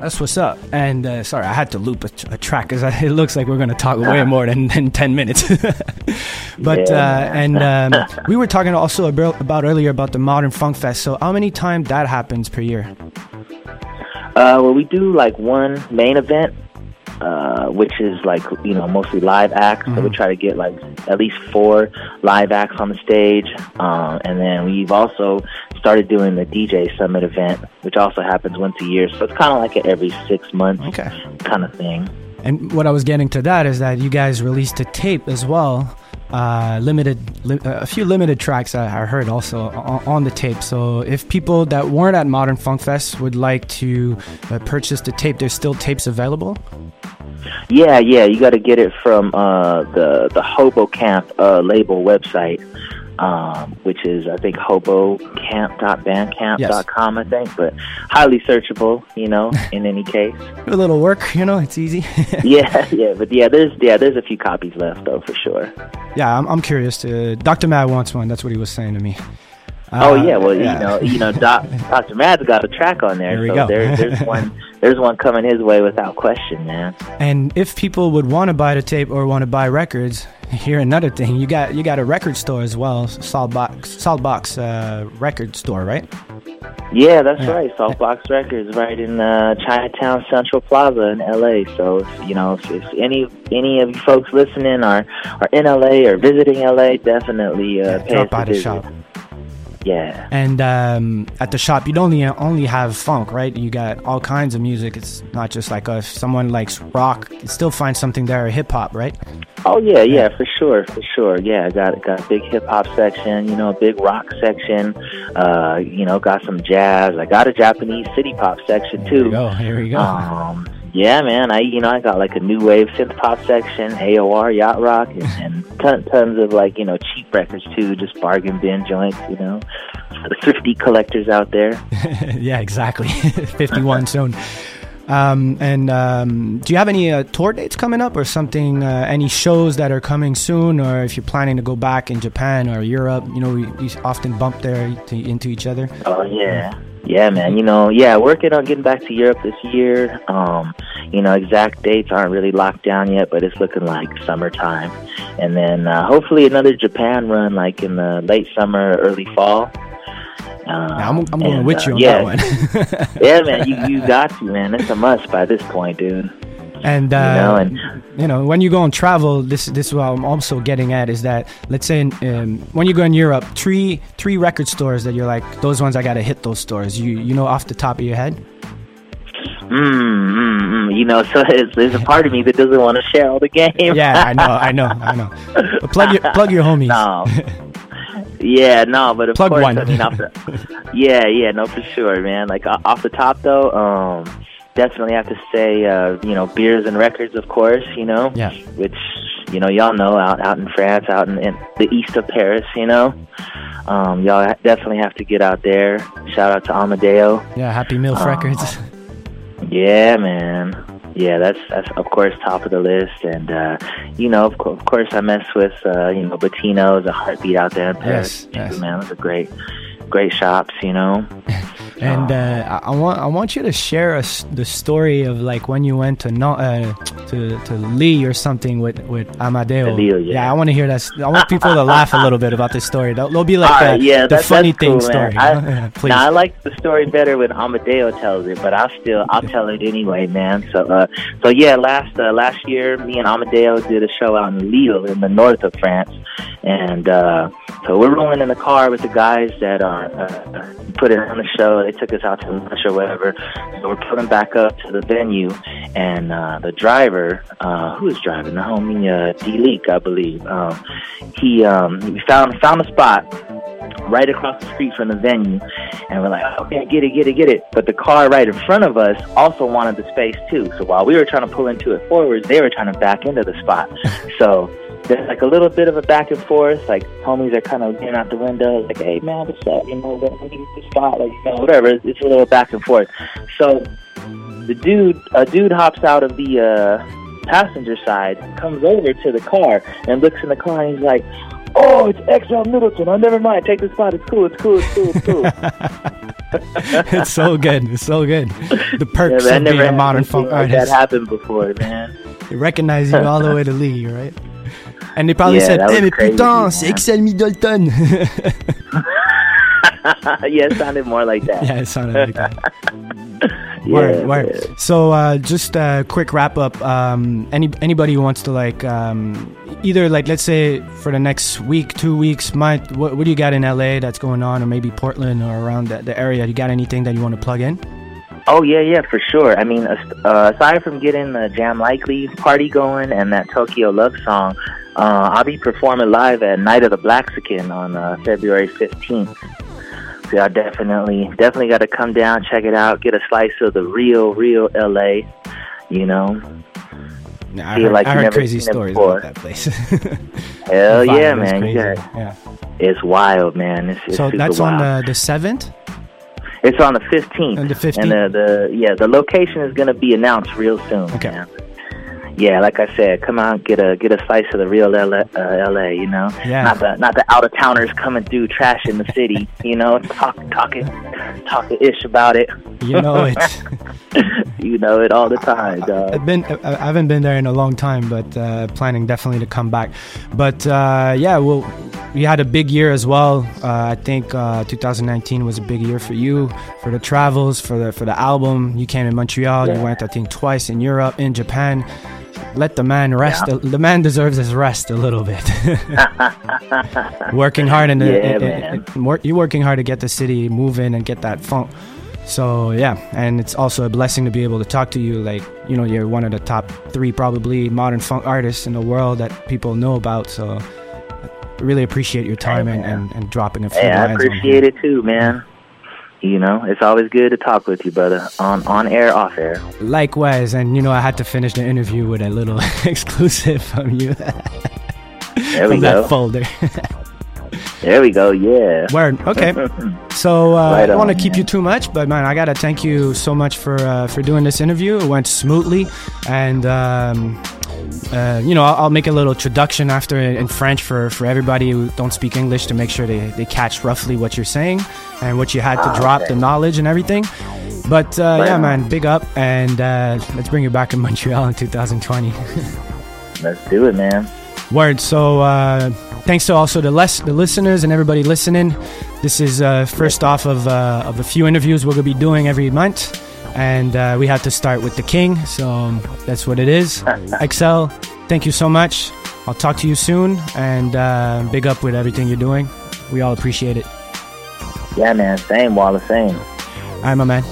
Speaker 4: That's what's up. And uh, sorry, I had to loop a, a track because it looks like we're going to talk way more than, than 10 minutes. but,
Speaker 8: Yeah,
Speaker 4: uh, and um, we were talking also about, about earlier about the Modern Funk Fest. So, how many times that happens per year?
Speaker 8: Uh, well, we do like one main event, uh, which is like you know mostly live acts. So we try to get like at least four live acts on the stage, um, and then we've also started doing the DJ Summit event, which also happens once a year. So it's kind of like an every six months kind of thing.
Speaker 4: And what I was getting to that is that you guys released a tape as well uh, limited, li- uh, a few limited tracks I, I heard also on, on the tape. So if people that weren't at Modern Funk Fest would like to uh, purchase the tape, there's still tapes available.
Speaker 8: Yeah, yeah, you got to get it from uh, the the Hobo Camp uh, label website, um, which is I think hobocamp.bandcamp.com, I think, but highly searchable. You know, in any case.
Speaker 4: A little work, you know, it's easy.
Speaker 8: yeah, yeah, but yeah, there's yeah, there's a few copies left though for sure.
Speaker 4: yeah, I'm, I'm curious. To, Dr. Matt wants one. That's what he was saying to me.
Speaker 8: Oh
Speaker 4: Uh,
Speaker 8: yeah, well
Speaker 4: yeah.
Speaker 8: you know, you know, Doc, Dr. Mad's got a track on there,
Speaker 4: There
Speaker 8: so there, there's one, there's one coming his way without question, man.
Speaker 4: And if people would want to buy the tape or want to buy records, here another thing. You got you got a record store as well, Salt Box Salt Box uh, record store, right?
Speaker 8: Yeah, that's
Speaker 4: Yeah.
Speaker 8: right. Saltbox Records, right in uh, Chinatown Central Plaza in L.A. So, if, you know, if, if any any of you folks listening are are in L.A. or visiting L.A., definitely uh, pay
Speaker 4: Drop
Speaker 8: us
Speaker 4: by
Speaker 8: a
Speaker 4: the
Speaker 8: visit.
Speaker 4: shop.
Speaker 8: Yeah.
Speaker 4: And um, at the shop, you don't only only have funk, right? You got all kinds of music. It's not just like uh, if someone likes rock, you still find something there, hip hop, right?
Speaker 8: Oh yeah, yeah, for sure, for sure. Yeah, I got got a big hip hop section, you know, a big rock section. Uh, you know, got some jazz. I got a Japanese city pop section
Speaker 4: Here we
Speaker 8: too.
Speaker 4: go. Here we go.
Speaker 8: Um, yeah, man. I you know I got like a new wave synth pop section, AOR, yacht rock, and, and ton, tons of like you know cheap records too, just bargain bin joints. You know, thrifty collectors out there.
Speaker 4: yeah, exactly. 51 soon. Um, and um, do you have any uh, tour dates coming up or something? Uh, any shows that are coming soon, or if you're planning to go back in Japan or Europe? You know, we, we often bump there to, into each other.
Speaker 8: Oh yeah. Yeah, man. You know, yeah, working on getting back to Europe this year. Um, you know, exact dates aren't really locked down yet, but it's looking like summertime. And then uh, hopefully another Japan run like in the late summer, early fall. Um,
Speaker 4: Yeah, I'm, I'm going with
Speaker 8: uh,
Speaker 4: you on
Speaker 8: yeah.
Speaker 4: that one.
Speaker 8: yeah, man, you you got to, man. It's a must by this point, dude.
Speaker 4: And, uh,
Speaker 8: You know, and-
Speaker 4: you know, when you go on travel, this this is what I'm also getting at is that let's say um, when you go in Europe, three three record stores that you're like those ones I gotta hit those stores. You you know off the top of your head.
Speaker 8: Mm, mm, mm. You know, so there's, there's a part of me that doesn't want to share all the game.
Speaker 4: Yeah, I know, I know, I know. But plug your plug your homies.
Speaker 8: No. Yeah, no, but of
Speaker 4: Plug
Speaker 8: course,
Speaker 4: one.
Speaker 8: I mean, off the, yeah, yeah, no, for sure, man. Like off the top, though, um, definitely have to say, uh, you know, beers and records, of course, you know,
Speaker 4: Yeah.
Speaker 8: which you know, y'all know, out out in France, out in, in the east of Paris, you know, um, y'all definitely have to get out there. Shout out to Amadeo.
Speaker 4: Yeah, Happy Milf
Speaker 8: Uh,
Speaker 4: Records.
Speaker 8: Yeah, man. Yeah, that's that's of course top of the list, and uh, you know, of, co- of course, I mess with uh, you know Betino's, a heartbeat out there in Paris.
Speaker 4: Yes, yes.
Speaker 8: man, those are great, great shops, you know.
Speaker 4: And uh, I want I want you to share us the story of like when you went to no, uh, to to Lille or something with with Amadeo.
Speaker 8: Lille, yeah.
Speaker 4: I want to hear that. I want people to laugh a little bit about this story. They'll, they'll be like
Speaker 8: All
Speaker 4: the,
Speaker 8: yeah,
Speaker 4: the
Speaker 8: that-
Speaker 4: funny thing
Speaker 8: cool,
Speaker 4: story.
Speaker 8: man.
Speaker 4: you know?
Speaker 8: I,
Speaker 4: Please.
Speaker 8: Now, I like the story better when Amadeo tells it, but I'll still I'll tell it anyway, man. So, uh, so yeah, last uh, last year, me and Amadeo did a show out in Lille, in the north of France, and uh, so we're rolling in the car with the guys that are uh, putting on the show. They took us out to lunch or whatever. So we're pulling back up to the venue, and uh, the driver, uh, who was driving? The homie uh, D Leak, I believe. Um, he um, we found found a spot right across the street from the venue, and we're like, okay, get it, get it, get it. But the car right in front of us also wanted the space too. So while we were trying to pull into it forwards, they were trying to back into the spot. so there's like a little bit of a back and forth. Like homies are kind of looking out the window, like, hey man, what's up? You know, we need the spot, like you know, whatever. It's, it's a little back and forth. So the dude, a dude hops out of the uh, passenger side, comes over to the car, and looks in the car, and he's like. Oh, it's XL Middleton. Oh, never mind. Take the spot. It's cool. It's cool. It's cool. It's cool.
Speaker 4: it's so good. It's so good. The perks
Speaker 8: yeah,
Speaker 4: of being a modern funk
Speaker 8: like that happened before, man.
Speaker 4: They recognize you all the way to Lille, right? And they probably
Speaker 8: Yeah,
Speaker 4: said,
Speaker 8: that
Speaker 4: "Hey, mais
Speaker 8: crazy,
Speaker 4: putain, c'est. XL Middleton."
Speaker 8: yeah, it sounded more like that.
Speaker 4: yeah, it sounded like that.
Speaker 8: Yeah,
Speaker 4: Word. So, uh, just a quick wrap up. Um, any anybody who wants to like, um, either like, let's say for the next week, two weeks, month, what, what do you got in LA that's going on, or maybe Portland or around the, the area? You got anything that you want to plug in?
Speaker 8: Oh yeah, yeah, for sure. I mean, uh, aside from getting the Jam Likely party going and that Tokyo Love song, Uh, I'll be performing live at Night of the Blaxican on uh, February 15th. So y'all definitely, definitely got to come down, check it out, get a slice of the real, real LA. You know,
Speaker 4: I
Speaker 8: feel
Speaker 4: heard,
Speaker 8: like
Speaker 4: I heard crazy stories about that place.
Speaker 8: Hell yeah, man!
Speaker 4: crazy.
Speaker 8: You got,
Speaker 4: Yeah.
Speaker 8: it's wild, man. It's, it's
Speaker 4: So that's
Speaker 8: wild.
Speaker 4: on the the seventh.
Speaker 8: It's on the 15th.
Speaker 4: On the 15th.
Speaker 8: And the, the yeah, the location is going to be announced real soon.
Speaker 4: Okay.
Speaker 8: Man. Yeah, like I said, come out get a get a slice of the real LA, uh, LA you know.
Speaker 4: Yeah.
Speaker 8: Not the not the out of towners coming through trash in the city, you know, talk talking talking ish about it.
Speaker 4: You know it.
Speaker 8: you know it all the time, dog.
Speaker 4: I've been I haven't been there in a long time, but uh, planning definitely to come back. But uh, yeah, well, we had a big year as well. Uh, I think uh, 2019 was a big year for you, for the travels, for the for the album. You came to Montreal. You went, I think, twice in Europe, in Japan. Let the man rest.
Speaker 8: Yeah.
Speaker 4: The man deserves his rest a little bit. working hard and
Speaker 8: Yeah, man.
Speaker 4: you're working hard to get the city moving and get that funk. So yeah, and it's also a blessing to be able to talk to you. Like you know, you're one of the top three probably modern funk artists in the world that people know about. So I really appreciate your time and, and, and dropping a few
Speaker 8: Hey, I appreciate it too, man. You know, it's always good to talk with you, brother. On on air, off air.
Speaker 4: Likewise, and you know, I had to finish the interview with a little exclusive from you
Speaker 8: There we
Speaker 4: from that folder.
Speaker 8: There we go. Yeah.
Speaker 4: Word. Okay. So uh, I don't want to
Speaker 8: on,
Speaker 4: keep you too much, but man, I gotta thank you so much for uh, for doing this interview. It went smoothly, and um, uh, you know I'll, I'll make a little introduction after in in French for for everybody who don't speak English to make sure they they catch roughly what you're saying and what you had to
Speaker 8: Ah,
Speaker 4: drop
Speaker 8: okay.
Speaker 4: the knowledge and everything. But uh,
Speaker 8: Right
Speaker 4: yeah,
Speaker 8: on.
Speaker 4: man, big up, and uh, let's bring you back in Montreal in 2020.
Speaker 8: Let's do it, man.
Speaker 4: Word. So uh, thanks to also the les- the listeners and everybody listening. This is uh, first off of uh, of a few interviews we're gonna be doing every month, and uh, we had to start with the king. So um, that's what it is. XL, thank you so much. I'll talk to you soon, and uh, big up with everything you're doing. We all appreciate it.
Speaker 8: Yeah, man. Same, Wallace. Same.
Speaker 4: All right, my man.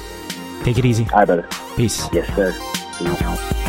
Speaker 4: Take it easy.
Speaker 8: All right, brother.
Speaker 4: Peace.
Speaker 8: Yes, sir.
Speaker 7: This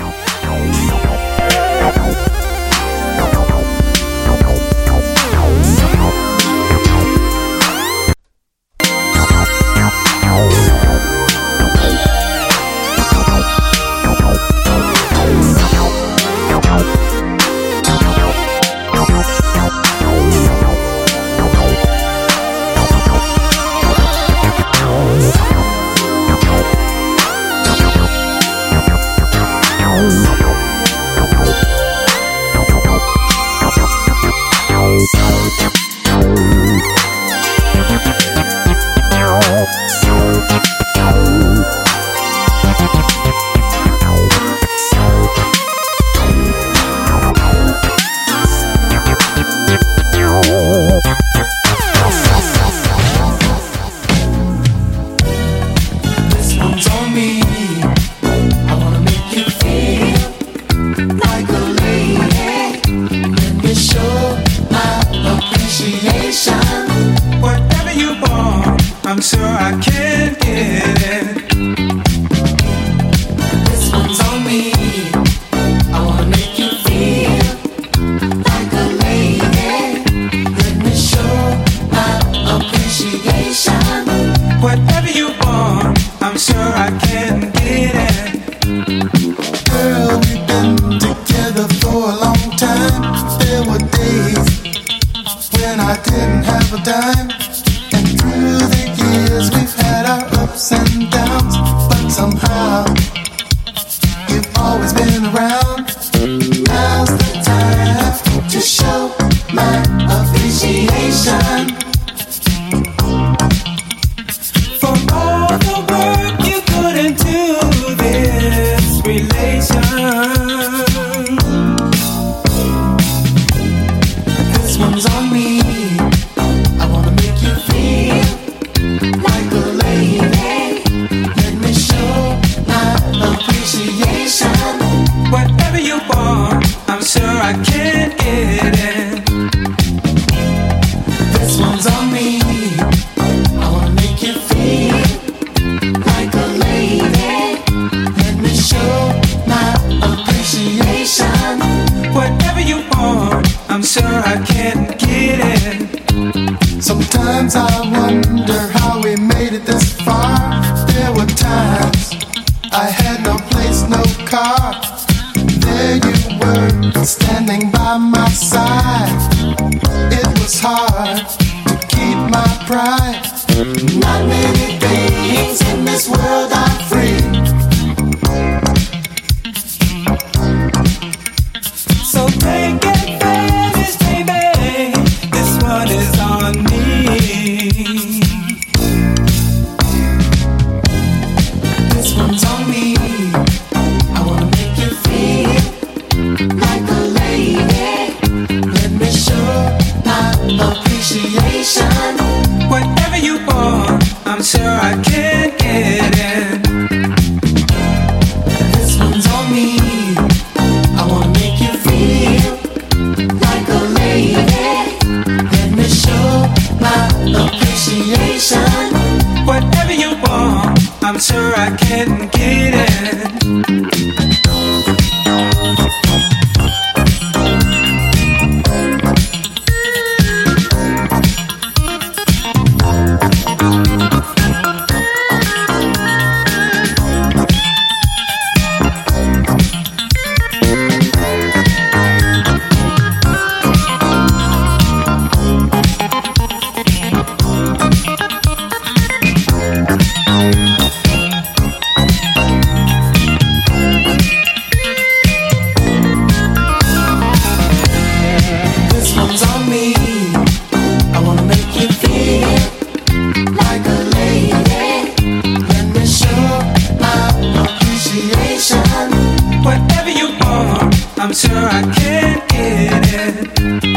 Speaker 9: I'm sure I can't get it.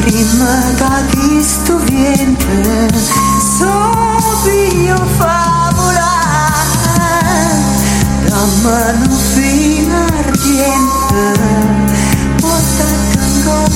Speaker 10: Primavera di tu vientre, sobbio favola, la mano fina ardiente, porta cango.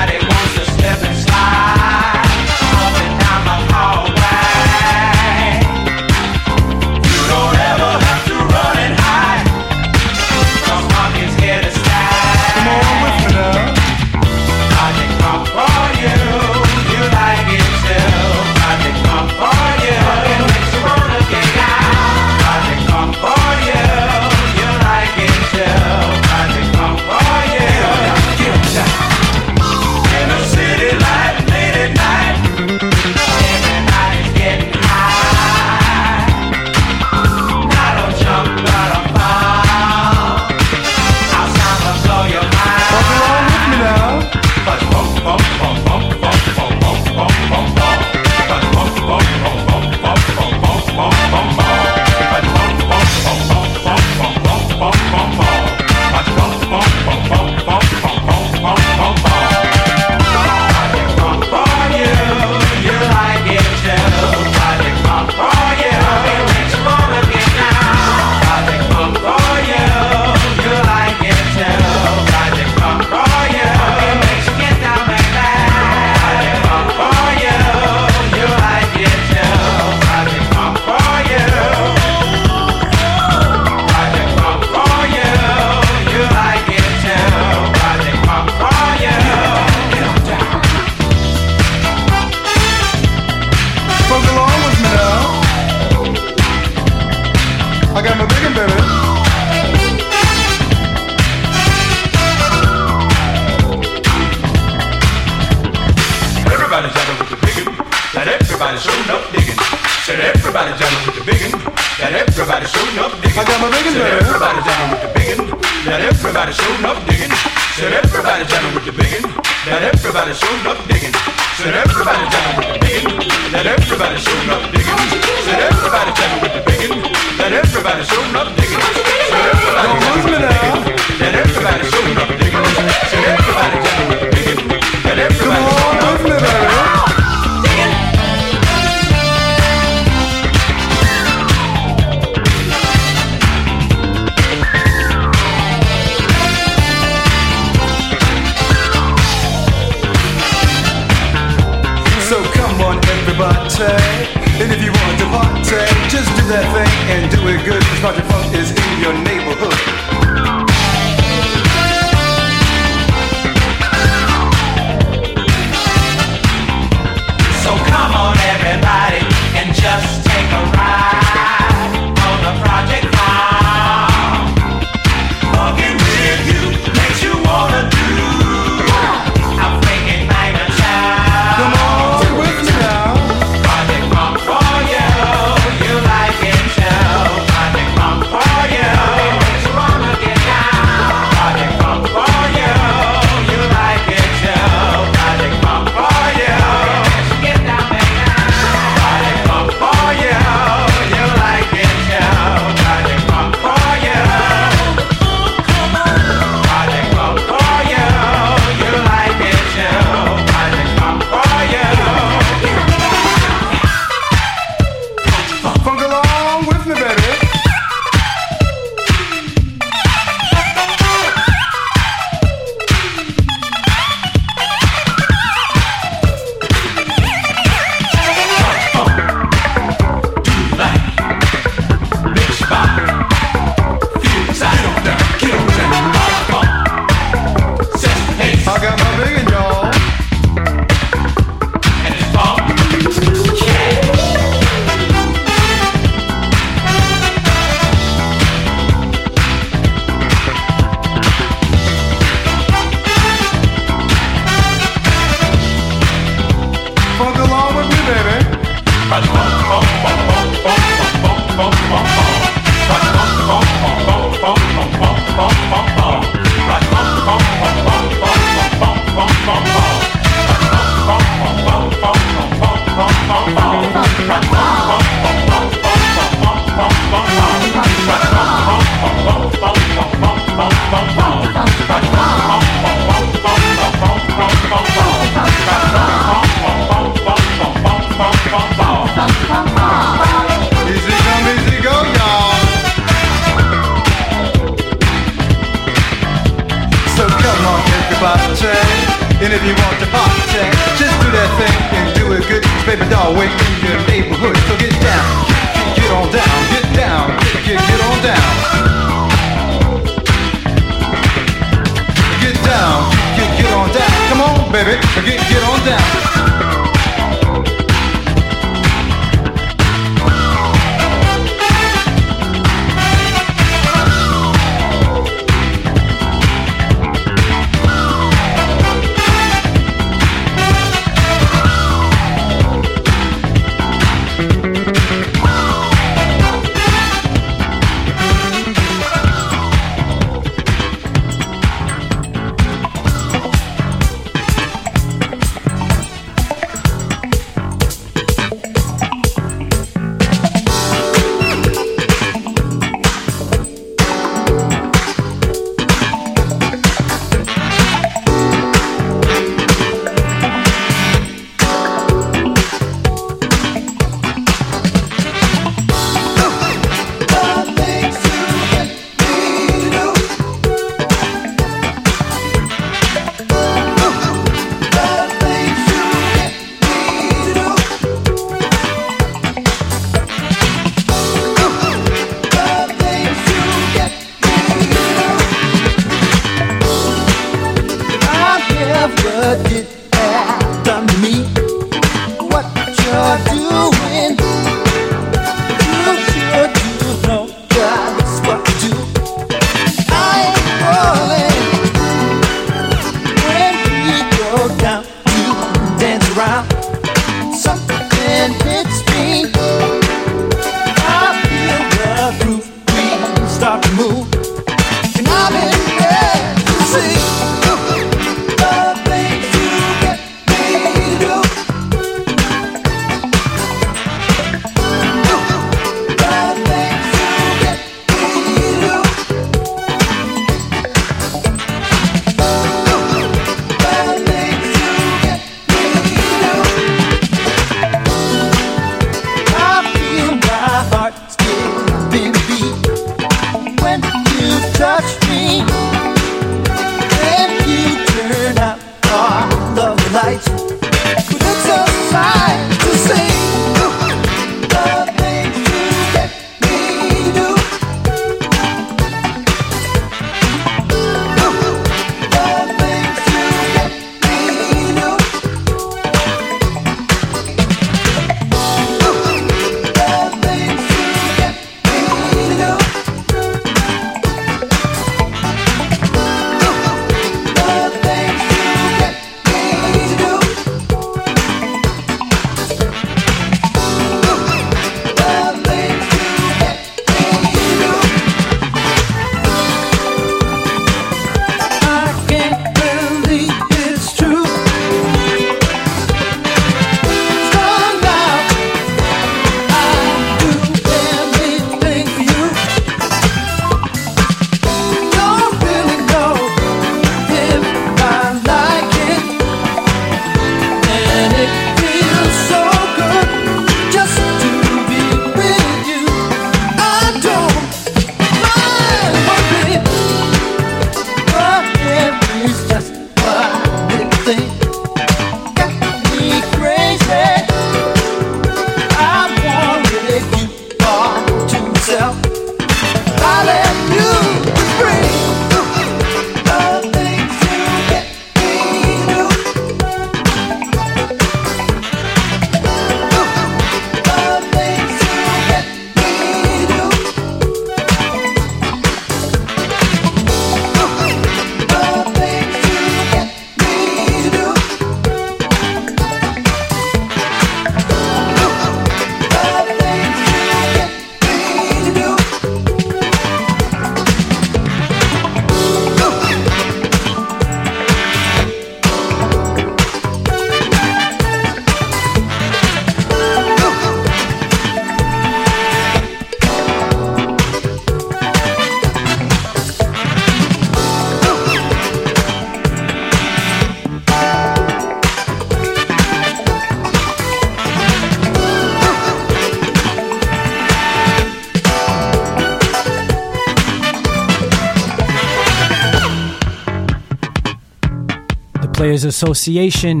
Speaker 4: Players Association,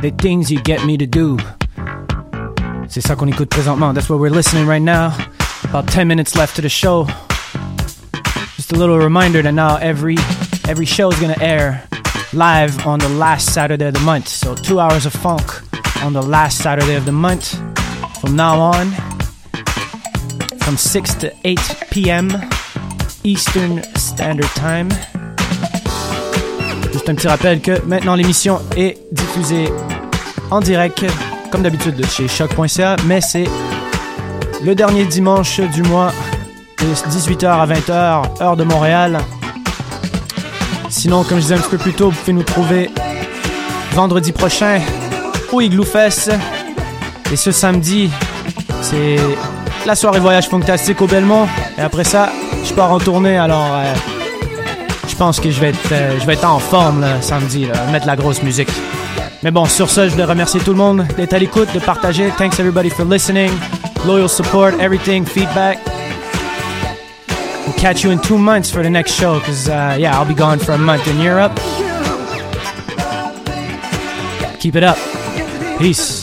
Speaker 4: The Things You Get Me to Do. C'est ça qu'on écoute présentement. That's what we're listening right now. About 10 minutes left to the show. Just a little reminder that now every every show is gonna air live on the last Saturday of the month. So two hours of funk on the last Saturday of the month. From now on, from 6 to 8 p.m. Eastern Standard Time. Un petit rappel que maintenant l'émission est diffusée en direct, comme d'habitude, de chez choc.ca, mais c'est le dernier dimanche du mois de 18h à 20h, heure de Montréal. Sinon, comme je disais un petit peu plus tôt, vous pouvez nous trouver vendredi prochain au Igloo Fest. Et ce samedi, c'est la soirée voyage fantastique au Belmont. Et après ça, je pars en tournée, alors euh, pense que je vais être, euh, je vais être en forme là, samedi, mettre la grosse musique. Mais bon, sur ça, je voulais remercier tout le monde d'être à l'écoute, de partager. Thanks everybody for listening, loyal support, everything, feedback. We'll catch you in two months for the next show, because uh, yeah, I'll be gone for a month in Europe. Keep it up. Peace.